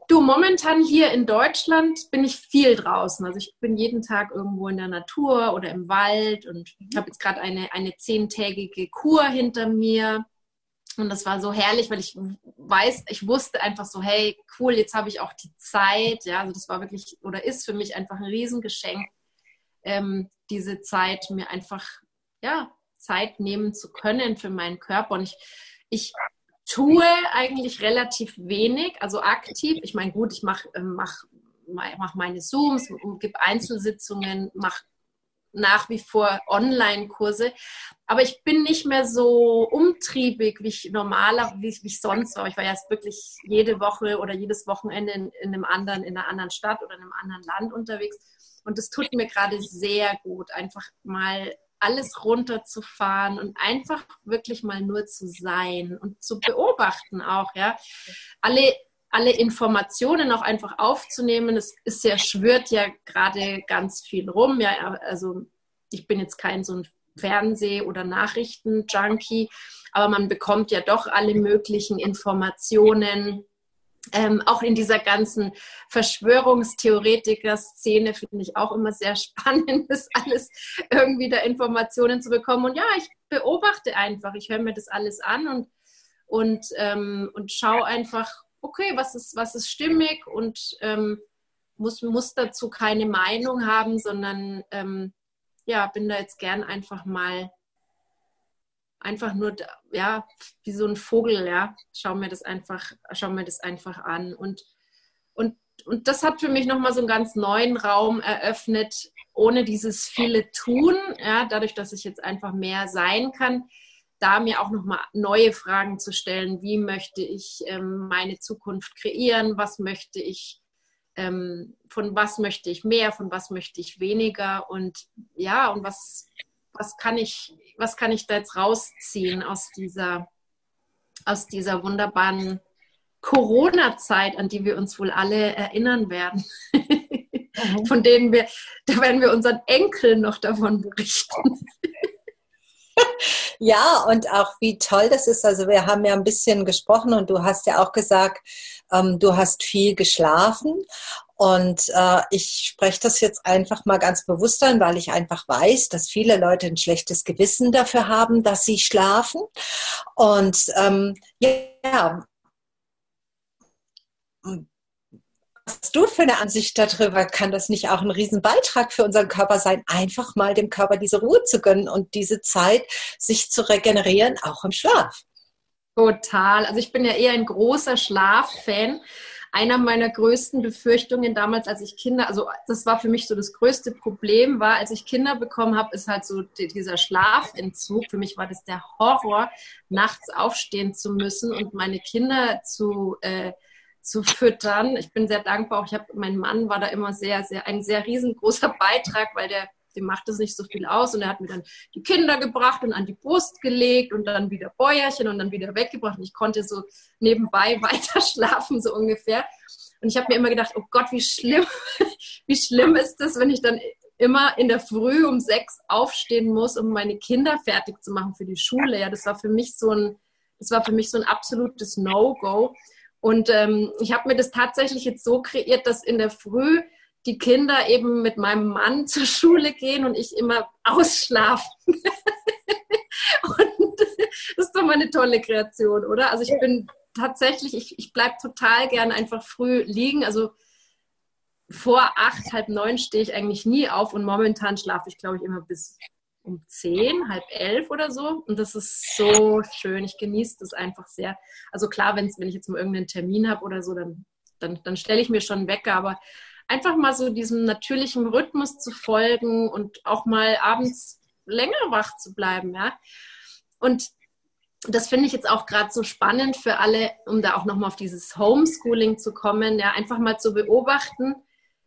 Du, momentan hier in Deutschland bin ich viel draußen. Also ich bin jeden Tag irgendwo in der Natur oder im Wald und habe jetzt gerade eine, eine zehntägige Kur hinter mir. Und das war so herrlich, weil ich weiß, ich wusste einfach so, hey, cool, jetzt habe ich auch die Zeit. Ja, also das war wirklich oder ist für mich einfach ein Riesengeschenk, ähm, diese Zeit mir einfach ja, Zeit nehmen zu können für meinen Körper. Und ich, ich tue eigentlich relativ wenig, also aktiv. Ich meine, gut, ich mache ähm, mach, mach meine Zooms, gebe Einzelsitzungen, mache nach wie vor Online-Kurse. Aber ich bin nicht mehr so umtriebig, wie ich normaler, wie ich, wie ich sonst war. Ich war jetzt wirklich jede Woche oder jedes Wochenende in, in, einem anderen, in einer anderen Stadt oder in einem anderen Land unterwegs. Und es tut mir gerade sehr gut, einfach mal alles runterzufahren und einfach wirklich mal nur zu sein und zu beobachten auch, ja. Alle, alle Informationen auch einfach aufzunehmen. Es ist ja, schwört ja gerade ganz viel rum. Ja, also ich bin jetzt kein so ein Fernseh- oder Nachrichten-Junkie, aber man bekommt ja doch alle möglichen Informationen ähm, auch in dieser ganzen Verschwörungstheoretiker-Szene finde ich auch immer sehr <laughs> spannend, das alles irgendwie da Informationen zu bekommen. Und ja, ich beobachte einfach, ich höre mir das alles an und, und, ähm, und schaue einfach, okay, was ist, was ist stimmig und ähm, muss, muss dazu keine Meinung haben, sondern ähm, ja, bin da jetzt gern einfach mal einfach nur, ja, wie so ein Vogel, ja, schau mir das einfach, schau mir das einfach an. Und, und, und das hat für mich nochmal so einen ganz neuen Raum eröffnet, ohne dieses viele Tun, ja, dadurch, dass ich jetzt einfach mehr sein kann, da mir auch nochmal neue Fragen zu stellen. Wie möchte ich ähm, meine Zukunft kreieren? Was möchte ich ähm, von was möchte ich mehr, von was möchte ich weniger und ja, und was, was kann ich, was kann ich da jetzt rausziehen aus dieser, aus dieser wunderbaren Corona-Zeit, an die wir uns wohl alle erinnern werden. Mhm. <laughs> Von denen wir, da werden wir unseren Enkeln noch davon berichten. <laughs> Ja, und auch wie toll das ist. Also wir haben ja ein bisschen gesprochen und du hast ja auch gesagt, ähm, du hast viel geschlafen. Und äh, ich spreche das jetzt einfach mal ganz bewusst an, weil ich einfach weiß, dass viele Leute ein schlechtes Gewissen dafür haben, dass sie schlafen. Und ähm, ja, was hast du für eine Ansicht darüber? Kann das nicht auch ein Riesenbeitrag für unseren Körper sein, einfach mal dem Körper diese Ruhe zu gönnen und diese Zeit, sich zu regenerieren, auch im Schlaf? Total. Also ich bin ja eher ein großer Schlaffan. Einer meiner größten Befürchtungen damals, als ich Kinder, also das war für mich so das größte Problem, war, als ich Kinder bekommen habe, ist halt so dieser Schlafentzug. Für mich war das der Horror, nachts aufstehen zu müssen und meine Kinder zu äh, zu füttern. Ich bin sehr dankbar. Auch ich habe, mein Mann war da immer sehr, sehr, ein sehr riesengroßer <laughs> Beitrag, weil der, dem macht es nicht so viel aus und er hat mir dann die Kinder gebracht und an die Brust gelegt und dann wieder Bäuerchen und dann wieder weggebracht und ich konnte so nebenbei <laughs> weiter schlafen, so ungefähr. Und ich habe mir immer gedacht, oh Gott, wie schlimm, <laughs> wie schlimm ist das, wenn ich dann immer in der Früh um sechs aufstehen muss, um meine Kinder fertig zu machen für die Schule. Ja, das war für mich so ein, das war für mich so ein absolutes No-Go. Und ähm, ich habe mir das tatsächlich jetzt so kreiert, dass in der Früh die Kinder eben mit meinem Mann zur Schule gehen und ich immer ausschlafe. <laughs> und das ist doch mal eine tolle Kreation, oder? Also ich bin tatsächlich, ich, ich bleibe total gern einfach früh liegen. Also vor acht, halb neun stehe ich eigentlich nie auf und momentan schlafe ich, glaube ich, immer bis um zehn, halb elf oder so. Und das ist so schön. Ich genieße das einfach sehr. Also klar, wenn's, wenn ich jetzt mal irgendeinen Termin habe oder so, dann, dann, dann stelle ich mir schon einen Wecker. Aber einfach mal so diesem natürlichen Rhythmus zu folgen und auch mal abends länger wach zu bleiben, ja. Und das finde ich jetzt auch gerade so spannend für alle, um da auch nochmal auf dieses Homeschooling zu kommen, ja, einfach mal zu beobachten,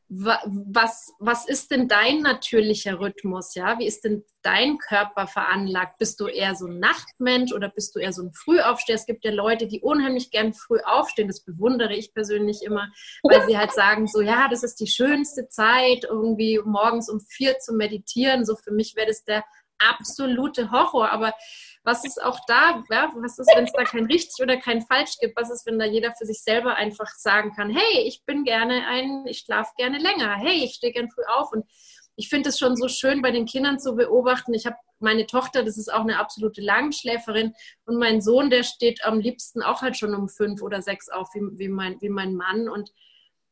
was, was ist denn dein natürlicher Rhythmus? Ja, wie ist denn dein Körper veranlagt? Bist du eher so ein Nachtmensch oder bist du eher so ein Frühaufsteher? Es gibt ja Leute, die unheimlich gern früh aufstehen. Das bewundere ich persönlich immer, weil sie halt sagen so, ja, das ist die schönste Zeit, irgendwie morgens um vier zu meditieren. So für mich wäre das der absolute Horror. Aber was ist auch da, ja, was ist, wenn es da kein richtig oder kein falsch gibt? Was ist, wenn da jeder für sich selber einfach sagen kann, hey, ich bin gerne ein, ich schlafe gerne länger, hey, ich stehe gern früh auf und ich finde es schon so schön bei den Kindern zu beobachten. Ich habe meine Tochter, das ist auch eine absolute Langschläferin und mein Sohn, der steht am liebsten auch halt schon um fünf oder sechs auf, wie, wie, mein, wie mein Mann und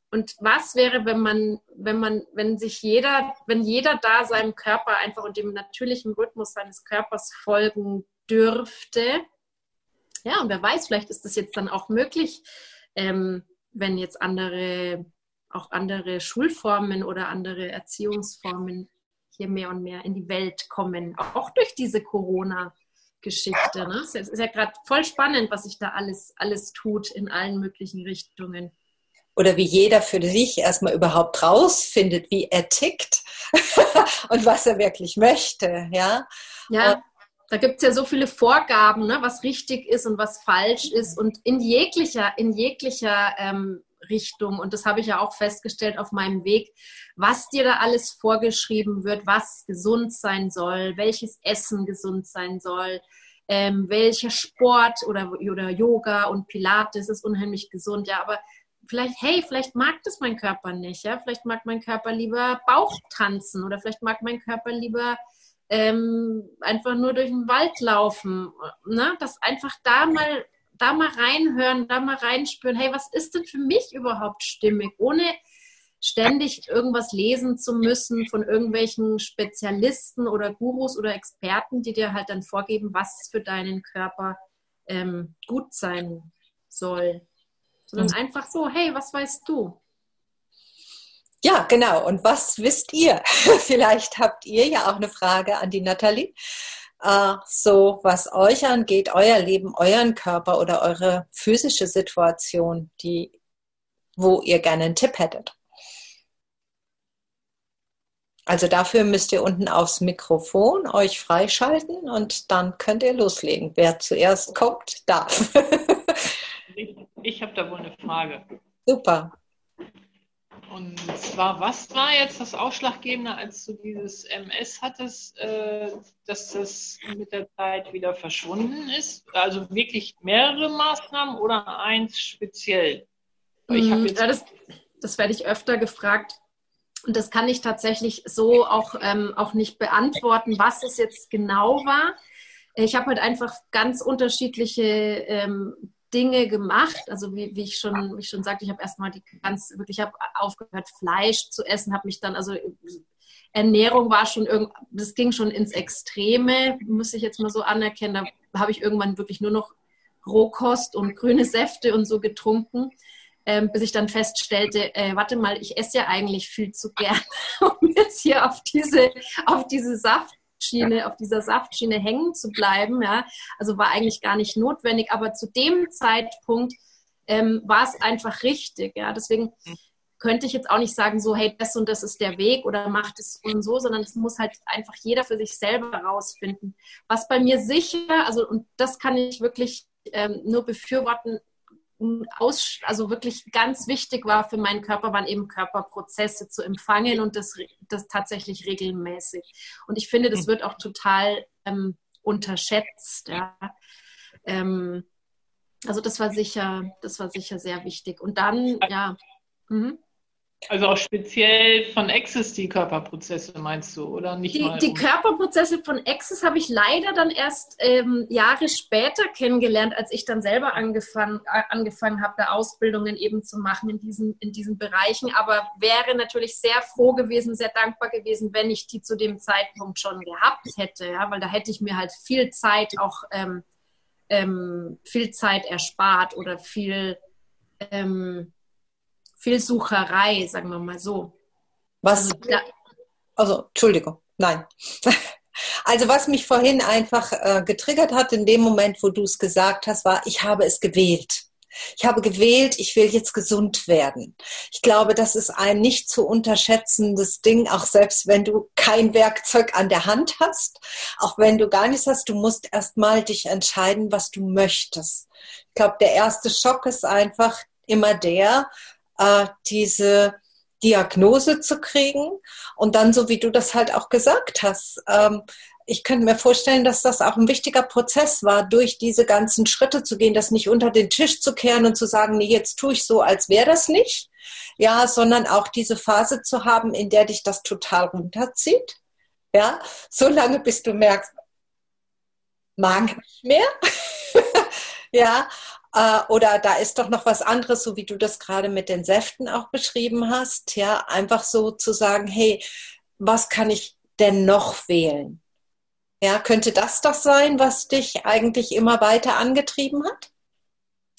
und was wäre, wenn man, wenn man, wenn sich jeder, wenn jeder da seinem Körper einfach und dem natürlichen Rhythmus seines Körpers folgen dürfte? Ja, und wer weiß, vielleicht ist das jetzt dann auch möglich, ähm, wenn jetzt andere, auch andere Schulformen oder andere Erziehungsformen hier mehr und mehr in die Welt kommen, auch durch diese Corona-Geschichte. Ne? Es ist ja gerade voll spannend, was sich da alles, alles tut in allen möglichen Richtungen oder wie jeder für sich erstmal überhaupt rausfindet, wie er tickt <laughs> und was er wirklich möchte, ja. Ja, da gibt es ja so viele Vorgaben, ne, was richtig ist und was falsch ist und in jeglicher, in jeglicher ähm, Richtung. Und das habe ich ja auch festgestellt auf meinem Weg, was dir da alles vorgeschrieben wird, was gesund sein soll, welches Essen gesund sein soll, ähm, welcher Sport oder, oder Yoga und Pilates ist unheimlich gesund. Ja, aber vielleicht, hey, vielleicht mag das mein Körper nicht, ja, vielleicht mag mein Körper lieber Bauch tanzen oder vielleicht mag mein Körper lieber ähm, einfach nur durch den Wald laufen, ne? das einfach da mal, da mal reinhören, da mal reinspüren, hey, was ist denn für mich überhaupt stimmig, ohne ständig irgendwas lesen zu müssen von irgendwelchen Spezialisten oder Gurus oder Experten, die dir halt dann vorgeben, was für deinen Körper ähm, gut sein soll sondern einfach so, hey, was weißt du? Ja, genau. Und was wisst ihr? <laughs> Vielleicht habt ihr ja auch eine Frage an die Nathalie. Uh, so, was euch angeht, euer Leben, euren Körper oder eure physische Situation, die, wo ihr gerne einen Tipp hättet. Also dafür müsst ihr unten aufs Mikrofon euch freischalten und dann könnt ihr loslegen. Wer zuerst kommt, darf. <laughs> ich ich habe da wohl eine Frage. Super. Und zwar, was war jetzt das Ausschlaggebende, als du dieses MS hattest, äh, dass das mit der Zeit wieder verschwunden ist? Also wirklich mehrere Maßnahmen oder eins speziell? Ich mm, ja, das, das werde ich öfter gefragt. Und das kann ich tatsächlich so auch, ähm, auch nicht beantworten, was es jetzt genau war. Ich habe halt einfach ganz unterschiedliche ähm, Dinge gemacht. Also wie, wie ich schon, wie ich schon sagte, ich habe erstmal die ganz wirklich, habe aufgehört, Fleisch zu essen, habe mich dann, also Ernährung war schon irgend, das ging schon ins Extreme, muss ich jetzt mal so anerkennen. Da habe ich irgendwann wirklich nur noch Rohkost und grüne Säfte und so getrunken. Ähm, bis ich dann feststellte, äh, warte mal, ich esse ja eigentlich viel zu gern, <laughs> um jetzt hier auf diese, auf diese Saft Saftschiene, auf dieser Saftschiene hängen zu bleiben. Ja. Also war eigentlich gar nicht notwendig, aber zu dem Zeitpunkt ähm, war es einfach richtig. Ja. Deswegen könnte ich jetzt auch nicht sagen, so, hey, das und das ist der Weg oder macht es so und so, sondern es muss halt einfach jeder für sich selber herausfinden. Was bei mir sicher, also, und das kann ich wirklich ähm, nur befürworten, aus, also wirklich ganz wichtig war für meinen Körper, waren eben Körperprozesse zu empfangen und das, das tatsächlich regelmäßig. Und ich finde, das hm. wird auch total ähm, unterschätzt. Ja. Ähm, also das war sicher, das war sicher sehr wichtig. Und dann, ja. Mhm. Also auch speziell von Access die Körperprozesse meinst du, oder nicht? Die, die Körperprozesse von Access habe ich leider dann erst ähm, Jahre später kennengelernt, als ich dann selber angefangen, äh, angefangen habe, da Ausbildungen eben zu machen in diesen, in diesen Bereichen. Aber wäre natürlich sehr froh gewesen, sehr dankbar gewesen, wenn ich die zu dem Zeitpunkt schon gehabt hätte, ja, weil da hätte ich mir halt viel Zeit auch ähm, ähm, viel Zeit erspart oder viel ähm, viel Sucherei, sagen wir mal so. Was? Also, da, also Entschuldigung, nein. <laughs> Also was mich vorhin einfach äh, getriggert hat in dem Moment, wo du es gesagt hast, war, ich habe es gewählt. Ich habe gewählt, ich will jetzt gesund werden. Ich glaube, das ist ein nicht zu unterschätzendes Ding, auch selbst wenn du kein Werkzeug an der Hand hast, auch wenn du gar nichts hast, du musst erstmal dich entscheiden, was du möchtest. Ich glaube, der erste Schock ist einfach immer der, äh, diese Diagnose zu kriegen. Und dann, so wie du das halt auch gesagt hast, ähm, ich könnte mir vorstellen, dass das auch ein wichtiger Prozess war, durch diese ganzen Schritte zu gehen, das nicht unter den Tisch zu kehren und zu sagen, nee, jetzt tue ich so, als wäre das nicht. Ja, sondern auch diese Phase zu haben, in der dich das total runterzieht. Ja, so lange, bis du merkst, mag nicht mehr. <laughs> ja, äh, oder da ist doch noch was anderes, so wie du das gerade mit den Säften auch beschrieben hast. Ja, einfach so zu sagen, hey, was kann ich denn noch wählen? Ja, könnte das doch sein, was dich eigentlich immer weiter angetrieben hat?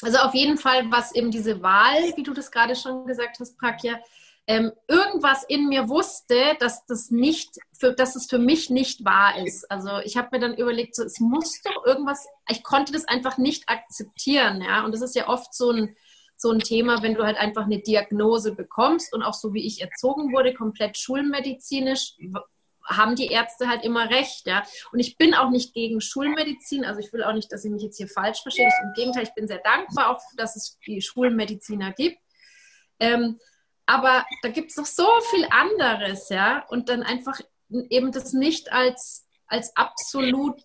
Also auf jeden Fall, was eben diese Wahl, wie du das gerade schon gesagt hast, Prakja, ähm, irgendwas in mir wusste, dass das nicht, für, dass es für mich nicht wahr ist. Also ich habe mir dann überlegt, so, es muss doch irgendwas, ich konnte das einfach nicht akzeptieren, ja. Und das ist ja oft so ein, so ein Thema, wenn du halt einfach eine Diagnose bekommst und auch so wie ich erzogen wurde, komplett schulmedizinisch, haben die Ärzte halt immer recht, ja. Und ich bin auch nicht gegen Schulmedizin, also ich will auch nicht, dass ich mich jetzt hier falsch verstehe. Im Gegenteil, ich bin sehr dankbar auch, dass es die Schulmediziner gibt. Ähm, aber da gibt es noch so viel anderes, ja. Und dann einfach eben das nicht als, als absolute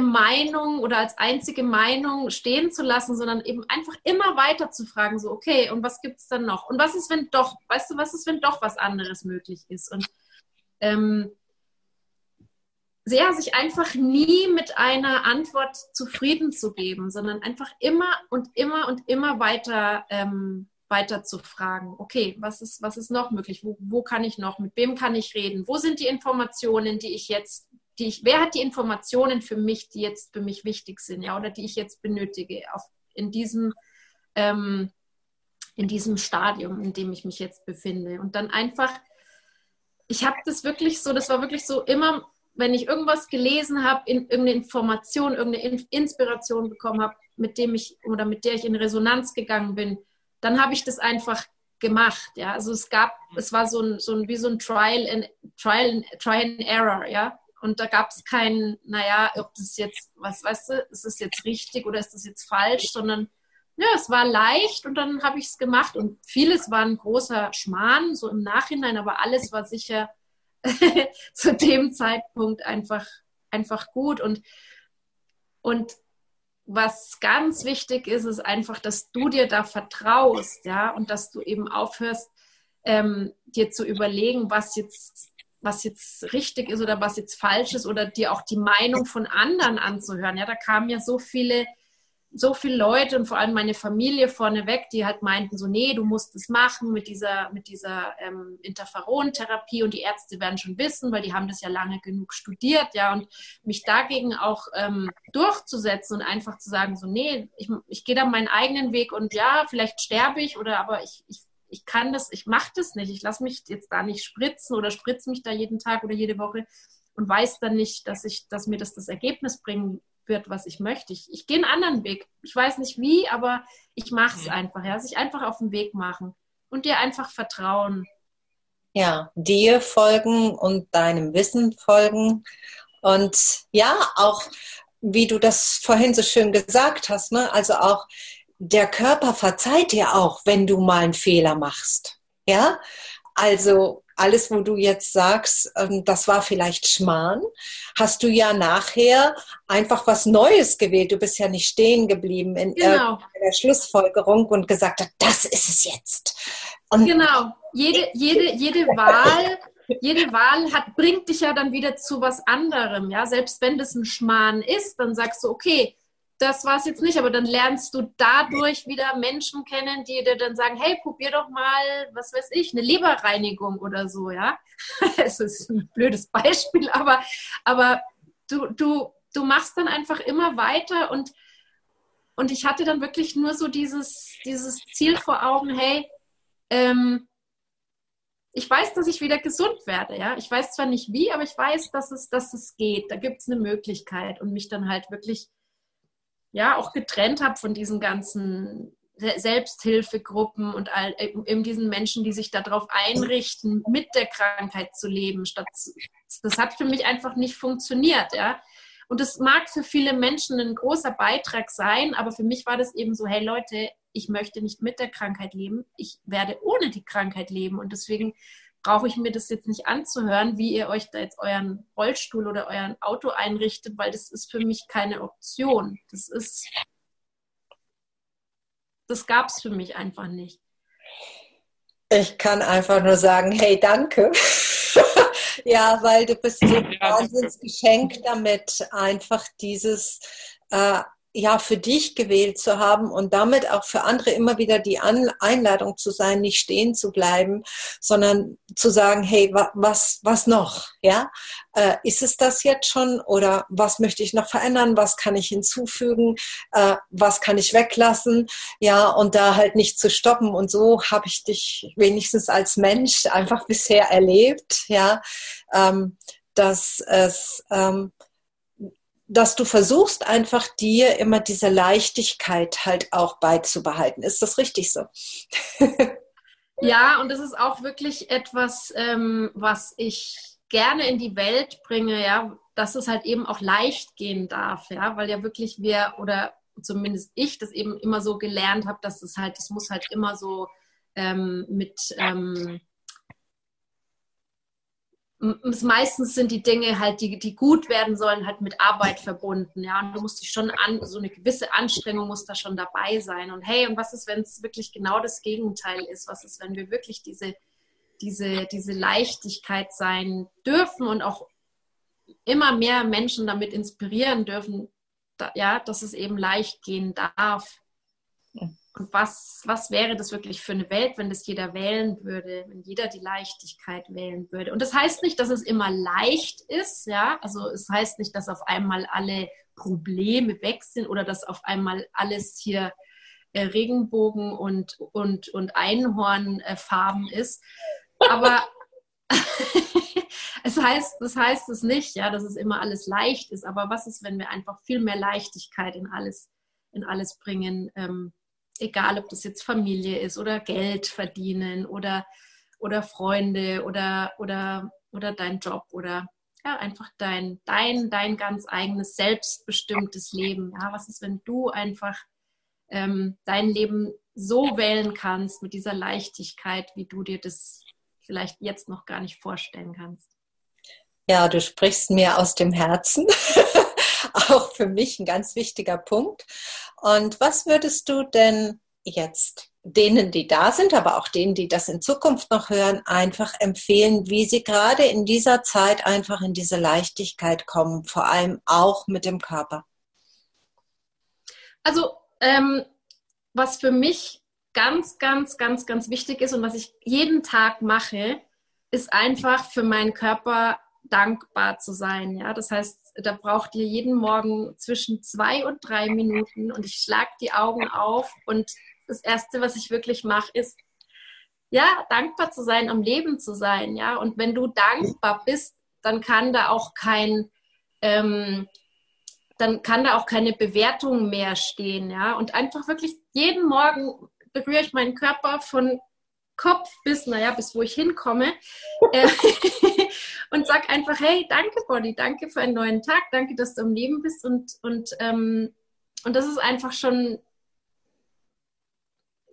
Meinung oder als einzige Meinung stehen zu lassen, sondern eben einfach immer weiter zu fragen, so, okay, und was gibt es dann noch? Und was ist, wenn doch, weißt du, was ist, wenn doch was anderes möglich ist? Und ähm, sehr sich einfach nie mit einer Antwort zufrieden zu geben, sondern einfach immer und immer und immer weiter ähm, weiter zu fragen, okay, was ist, was ist noch möglich? Wo, wo kann ich noch? Mit wem kann ich reden? Wo sind die Informationen, die ich jetzt, die ich, wer hat die Informationen für mich, die jetzt für mich wichtig sind, ja, oder die ich jetzt benötige auf, in diesem, ähm, in diesem Stadium, in dem ich mich jetzt befinde. Und dann einfach, ich habe das wirklich so, das war wirklich so immer, wenn ich irgendwas gelesen habe, in, irgendeine Information, irgendeine Inspiration bekommen habe, mit dem ich oder mit der ich in Resonanz gegangen bin, dann habe ich das einfach gemacht. Ja, also es gab, es war so ein, so ein wie so ein Trial and Trial, Trial and Error, ja. Und da gab es kein, naja, ob das jetzt, was weißt du, ist das jetzt richtig oder ist das jetzt falsch, sondern ja, es war leicht und dann habe ich es gemacht. Und vieles war ein großer Schmarrn, so im Nachhinein, aber alles war sicher <laughs> zu dem Zeitpunkt einfach, einfach gut. Und, und was ganz wichtig ist, ist einfach, dass du dir da vertraust, ja, und dass du eben aufhörst, ähm, dir zu überlegen, was jetzt, was jetzt richtig ist oder was jetzt falsch ist oder dir auch die Meinung von anderen anzuhören. Ja, da kamen ja so viele so viele Leute und vor allem meine Familie vorneweg, die halt meinten so, nee, du musst es machen mit dieser, mit dieser ähm, Interferontherapie und die Ärzte werden schon wissen, weil die haben das ja lange genug studiert, ja, und mich dagegen auch ähm, durchzusetzen und einfach zu sagen so, nee, ich, ich gehe da meinen eigenen Weg und ja, vielleicht sterbe ich oder aber ich, ich, ich kann das, ich mache das nicht, ich lasse mich jetzt da nicht spritzen oder spritze mich da jeden Tag oder jede Woche und weiß dann nicht, dass ich, dass mir das das Ergebnis bringen wird, was ich möchte. Ich, ich gehe einen anderen Weg. Ich weiß nicht wie, aber ich mache es einfach. Ja? Sich einfach auf den Weg machen und dir einfach vertrauen. Ja, dir folgen und deinem Wissen folgen. Und ja, auch wie du das vorhin so schön gesagt hast, ne? also auch der Körper verzeiht dir auch, wenn du mal einen Fehler machst. Ja, also alles, wo du jetzt sagst, ähm, das war vielleicht Schmarrn, hast du ja nachher einfach was Neues gewählt. Du bist ja nicht stehen geblieben in genau. der Schlussfolgerung und gesagt, das ist es jetzt. Und genau. Jede, jede, jede <laughs> Wahl jede Wahl hat, bringt dich ja dann wieder zu was anderem. Ja, selbst wenn das ein Schmarrn ist, dann sagst du, okay, das war es jetzt nicht, aber dann lernst du dadurch wieder Menschen kennen, die dir dann sagen, hey, probier doch mal, was weiß ich, eine Leberreinigung oder so, ja. <laughs> Es ist ein blödes Beispiel, aber, aber du, du, du machst dann einfach immer weiter und, und ich hatte dann wirklich nur so dieses, dieses Ziel vor Augen, hey, ähm, ich weiß, dass ich wieder gesund werde, ja. Ich weiß zwar nicht wie, aber ich weiß, dass es, dass es geht. Da gibt es eine Möglichkeit und mich dann halt wirklich ja auch getrennt habe von diesen ganzen Selbsthilfegruppen und all, äh, eben diesen Menschen, die sich darauf einrichten, mit der Krankheit zu leben. Statt, das hat für mich einfach nicht funktioniert, ja. Und das mag für viele Menschen ein großer Beitrag sein, aber für mich war das eben so, hey Leute, ich möchte nicht mit der Krankheit leben, ich werde ohne die Krankheit leben. Und deswegen brauche ich mir das jetzt nicht anzuhören, wie ihr euch da jetzt euren Rollstuhl oder euer Auto einrichtet, weil das ist für mich keine Option. Das ist, das gab es für mich einfach nicht. Ich kann einfach nur sagen, hey, danke. <laughs> ja, weil du bist so ein Wahnsinnsgeschenk damit, einfach dieses äh, ja für dich gewählt zu haben und damit auch für andere immer wieder die An Einladung zu sein, nicht stehen zu bleiben, sondern zu sagen, hey, wa was was noch? Ja, äh, ist es das jetzt schon oder was möchte ich noch verändern? Was kann ich hinzufügen? Äh, was kann ich weglassen? Ja, und da halt nicht zu stoppen. Und so habe ich dich wenigstens als Mensch einfach bisher erlebt. Ja, ähm, dass es ähm, dass du versuchst einfach dir immer diese Leichtigkeit halt auch beizubehalten. Ist das richtig so? <laughs> ja, und das ist auch wirklich etwas, ähm, was ich gerne in die Welt bringe, ja, dass es halt eben auch leicht gehen darf, ja, weil ja wirklich wir oder zumindest ich das eben immer so gelernt habe, dass es halt, es muss halt immer so ähm, mit ähm, meistens sind die Dinge halt, die, die gut werden sollen, halt mit Arbeit verbunden. Ja, und du musst dich schon an, so eine gewisse Anstrengung muss da schon dabei sein. Und hey, und was ist, wenn es wirklich genau das Gegenteil ist? Was ist, wenn wir wirklich diese, diese, diese Leichtigkeit sein dürfen und auch immer mehr Menschen damit inspirieren dürfen, da, ja, dass es eben leicht gehen darf. Und was, was wäre das wirklich für eine Welt, wenn das jeder wählen würde, wenn jeder die Leichtigkeit wählen würde? Und das heißt nicht, dass es immer leicht ist, ja. Also es heißt nicht, dass auf einmal alle Probleme weg sind oder dass auf einmal alles hier äh, Regenbogen und, und, und Einhornfarben äh, ist. Aber <laughs> es heißt, das heißt es nicht, ja, dass es immer alles leicht ist. Aber was ist, wenn wir einfach viel mehr Leichtigkeit in alles, in alles bringen? Ähm, egal ob das jetzt Familie ist oder Geld verdienen oder, oder Freunde oder, oder, oder dein Job oder ja, einfach dein, dein, dein ganz eigenes selbstbestimmtes Leben. Ja, was ist, wenn du einfach ähm, dein Leben so wählen kannst mit dieser Leichtigkeit, wie du dir das vielleicht jetzt noch gar nicht vorstellen kannst? Ja, du sprichst mir aus dem Herzen. <laughs> <laughs> Auch für mich ein ganz wichtiger Punkt. Und was würdest du denn jetzt denen, die da sind, aber auch denen, die das in Zukunft noch hören, einfach empfehlen, wie sie gerade in dieser Zeit einfach in diese Leichtigkeit kommen, vor allem auch mit dem Körper? Also, ähm, was für mich ganz, ganz, ganz, ganz wichtig ist und was ich jeden Tag mache, ist einfach für meinen Körper dankbar zu sein. Ja, das heißt, da braucht ihr jeden Morgen zwischen zwei und drei Minuten und ich schlag die Augen auf und das erste, was ich wirklich mache, ist ja dankbar zu sein, am Leben zu sein. Ja, und wenn du dankbar bist, dann kann da auch kein ähm, dann kann da auch keine Bewertung mehr stehen, ja. Und einfach wirklich jeden Morgen berühre ich meinen Körper von Kopf bis, naja, bis wo ich hinkomme. Äh, <laughs> und sag einfach, hey, danke Body, danke für einen neuen Tag, danke, dass du am Leben bist. Und, und, ähm, und das ist einfach schon,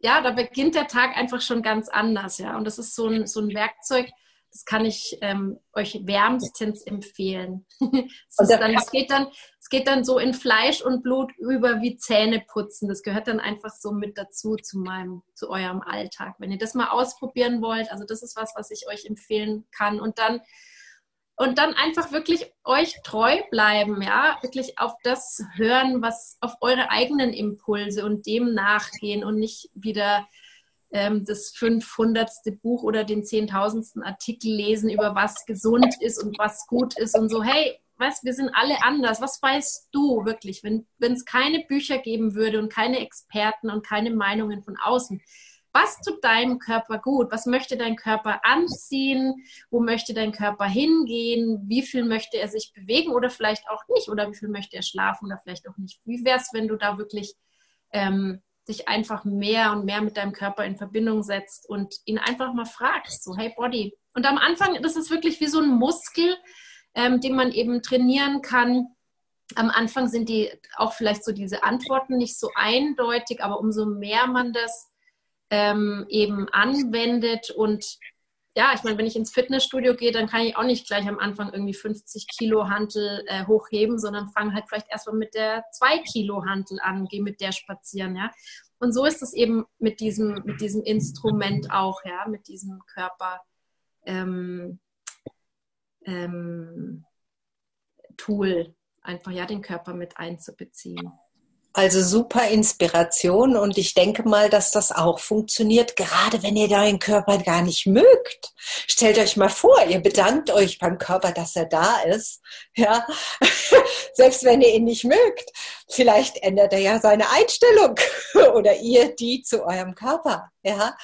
ja, da beginnt der Tag einfach schon ganz anders, ja. Und das ist so ein, so ein Werkzeug, das kann ich ähm, euch wärmstens empfehlen. <laughs> es, dann, es, geht dann, geht dann so in Fleisch und Blut über wie Zähne putzen. Das gehört dann einfach so mit dazu zu meinem, zu eurem Alltag. Wenn ihr das mal ausprobieren wollt, also das ist was, was ich euch empfehlen kann. Und dann und dann einfach wirklich euch treu bleiben, ja, wirklich auf das hören, was auf eure eigenen Impulse und dem nachgehen und nicht wieder ähm, das 500. Buch oder den 10.000. Artikel lesen über was gesund ist und was gut ist und so, hey, was, wir sind alle anders. Was weißt du wirklich, wenn es keine Bücher geben würde und keine Experten und keine Meinungen von außen? Was tut deinem Körper gut? Was möchte dein Körper anziehen? Wo möchte dein Körper hingehen? Wie viel möchte er sich bewegen oder vielleicht auch nicht? Oder wie viel möchte er schlafen oder vielleicht auch nicht? Wie wäre es, wenn du da wirklich ähm, dich einfach mehr und mehr mit deinem Körper in Verbindung setzt und ihn einfach mal fragst, so hey Body. Und am Anfang, das ist wirklich wie so ein Muskel, ähm, den man eben trainieren kann. Am Anfang sind die auch vielleicht so diese Antworten nicht so eindeutig, aber umso mehr man das ähm, eben anwendet und ja, ich meine, wenn ich ins Fitnessstudio gehe, dann kann ich auch nicht gleich am Anfang irgendwie 50 Kilo Hantel äh, hochheben, sondern fange halt vielleicht erstmal mit der 2 Kilo Hantel an, gehe mit der spazieren, ja. Und so ist es eben mit diesem, mit diesem Instrument auch, ja, mit diesem Körper ähm, ähm, Tool, einfach ja den Körper mit einzubeziehen. Also super Inspiration und ich denke mal, dass das auch funktioniert, gerade wenn ihr deinen Körper gar nicht mögt. Stellt euch mal vor, ihr bedankt euch beim Körper, dass er da ist. Ja, <laughs> selbst wenn ihr ihn nicht mögt. Vielleicht ändert er ja seine Einstellung <laughs> oder ihr die zu eurem Körper. Ja,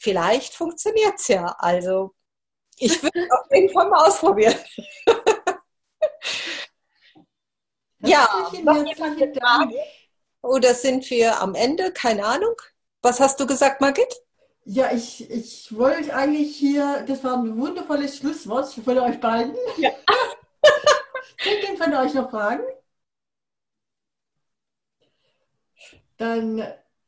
vielleicht funktioniert's ja. Also ich würde auf jeden Fall mal ausprobieren. Ja, oder sind wir am Ende? Keine Ahnung. Was hast du gesagt, Margit? Ja, ich, ich wollte eigentlich hier, das war ein wundervolles Schlusswort von euch beiden. Ja. <laughs> Sind von euch noch Fragen? Dann,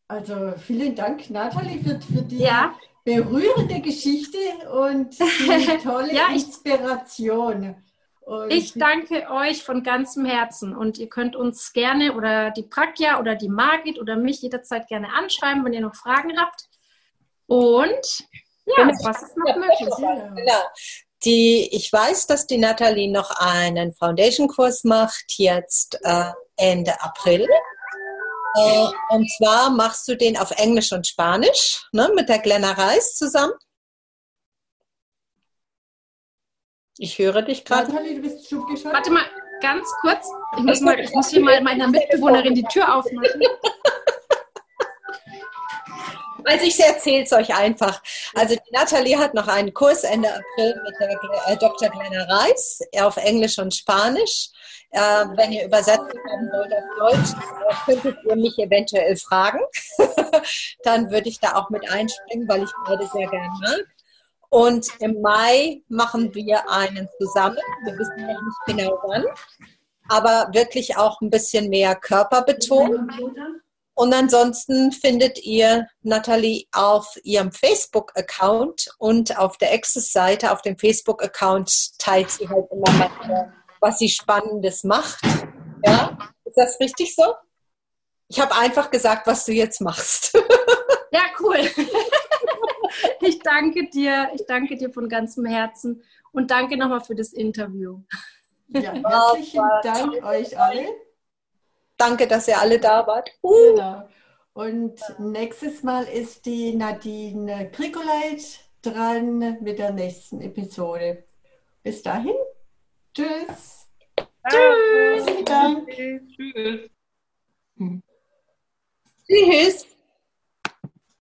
also vielen Dank, Nathalie, für, für die ja. Berührende Geschichte und <laughs> tolle ja, Inspiration. Und ich danke euch von ganzem Herzen und ihr könnt uns gerne oder die Prakja oder die Margit oder mich jederzeit gerne anschreiben, wenn ihr noch Fragen habt. Und ja, was ist noch möglich? Genau. Die, ich weiß, dass die Nathalie noch einen Foundation-Kurs macht, jetzt äh, Ende April. Äh, und zwar machst du den auf Englisch und Spanisch ne, mit der Glenna Reis zusammen. Ich höre dich gerade. Warte mal, ganz kurz. Ich muss, mal, ich muss hier mal meiner <laughs> Mitbewohnerin die Tür aufmachen. <laughs> Also ich erzähle es euch einfach. Also die Nathalie hat noch einen Kurs Ende April mit der äh, Dr. Glenna Reis auf Englisch und Spanisch. Äh, wenn ihr übersetzt haben wollt auf Deutsch, äh, könntet ihr mich eventuell fragen. <laughs> Dann würde ich da auch mit einspringen, weil ich beide sehr gerne mag. Und im Mai machen wir einen zusammen. Wir wissen noch nicht genau wann, aber wirklich auch ein bisschen mehr körperbetont. Und ansonsten findet ihr Nathalie auf ihrem Facebook-Account und auf der Access-Seite, auf dem Facebook-Account teilt sie halt immer mal, was sie Spannendes macht. Ja, ist das richtig so? Ich habe einfach gesagt, was du jetzt machst. <laughs> Ja, cool. <laughs> Ich danke dir. Ich danke dir von ganzem Herzen und danke nochmal für das Interview. Ja, herzlichen Dank euch alle. Danke, dass ihr alle da wart. Uh. Genau. Und nächstes Mal ist die Nadine Grikoleit dran mit der nächsten Episode. Bis dahin. Tschüss. Tschüss. Dank. Tschüss. Tschüss.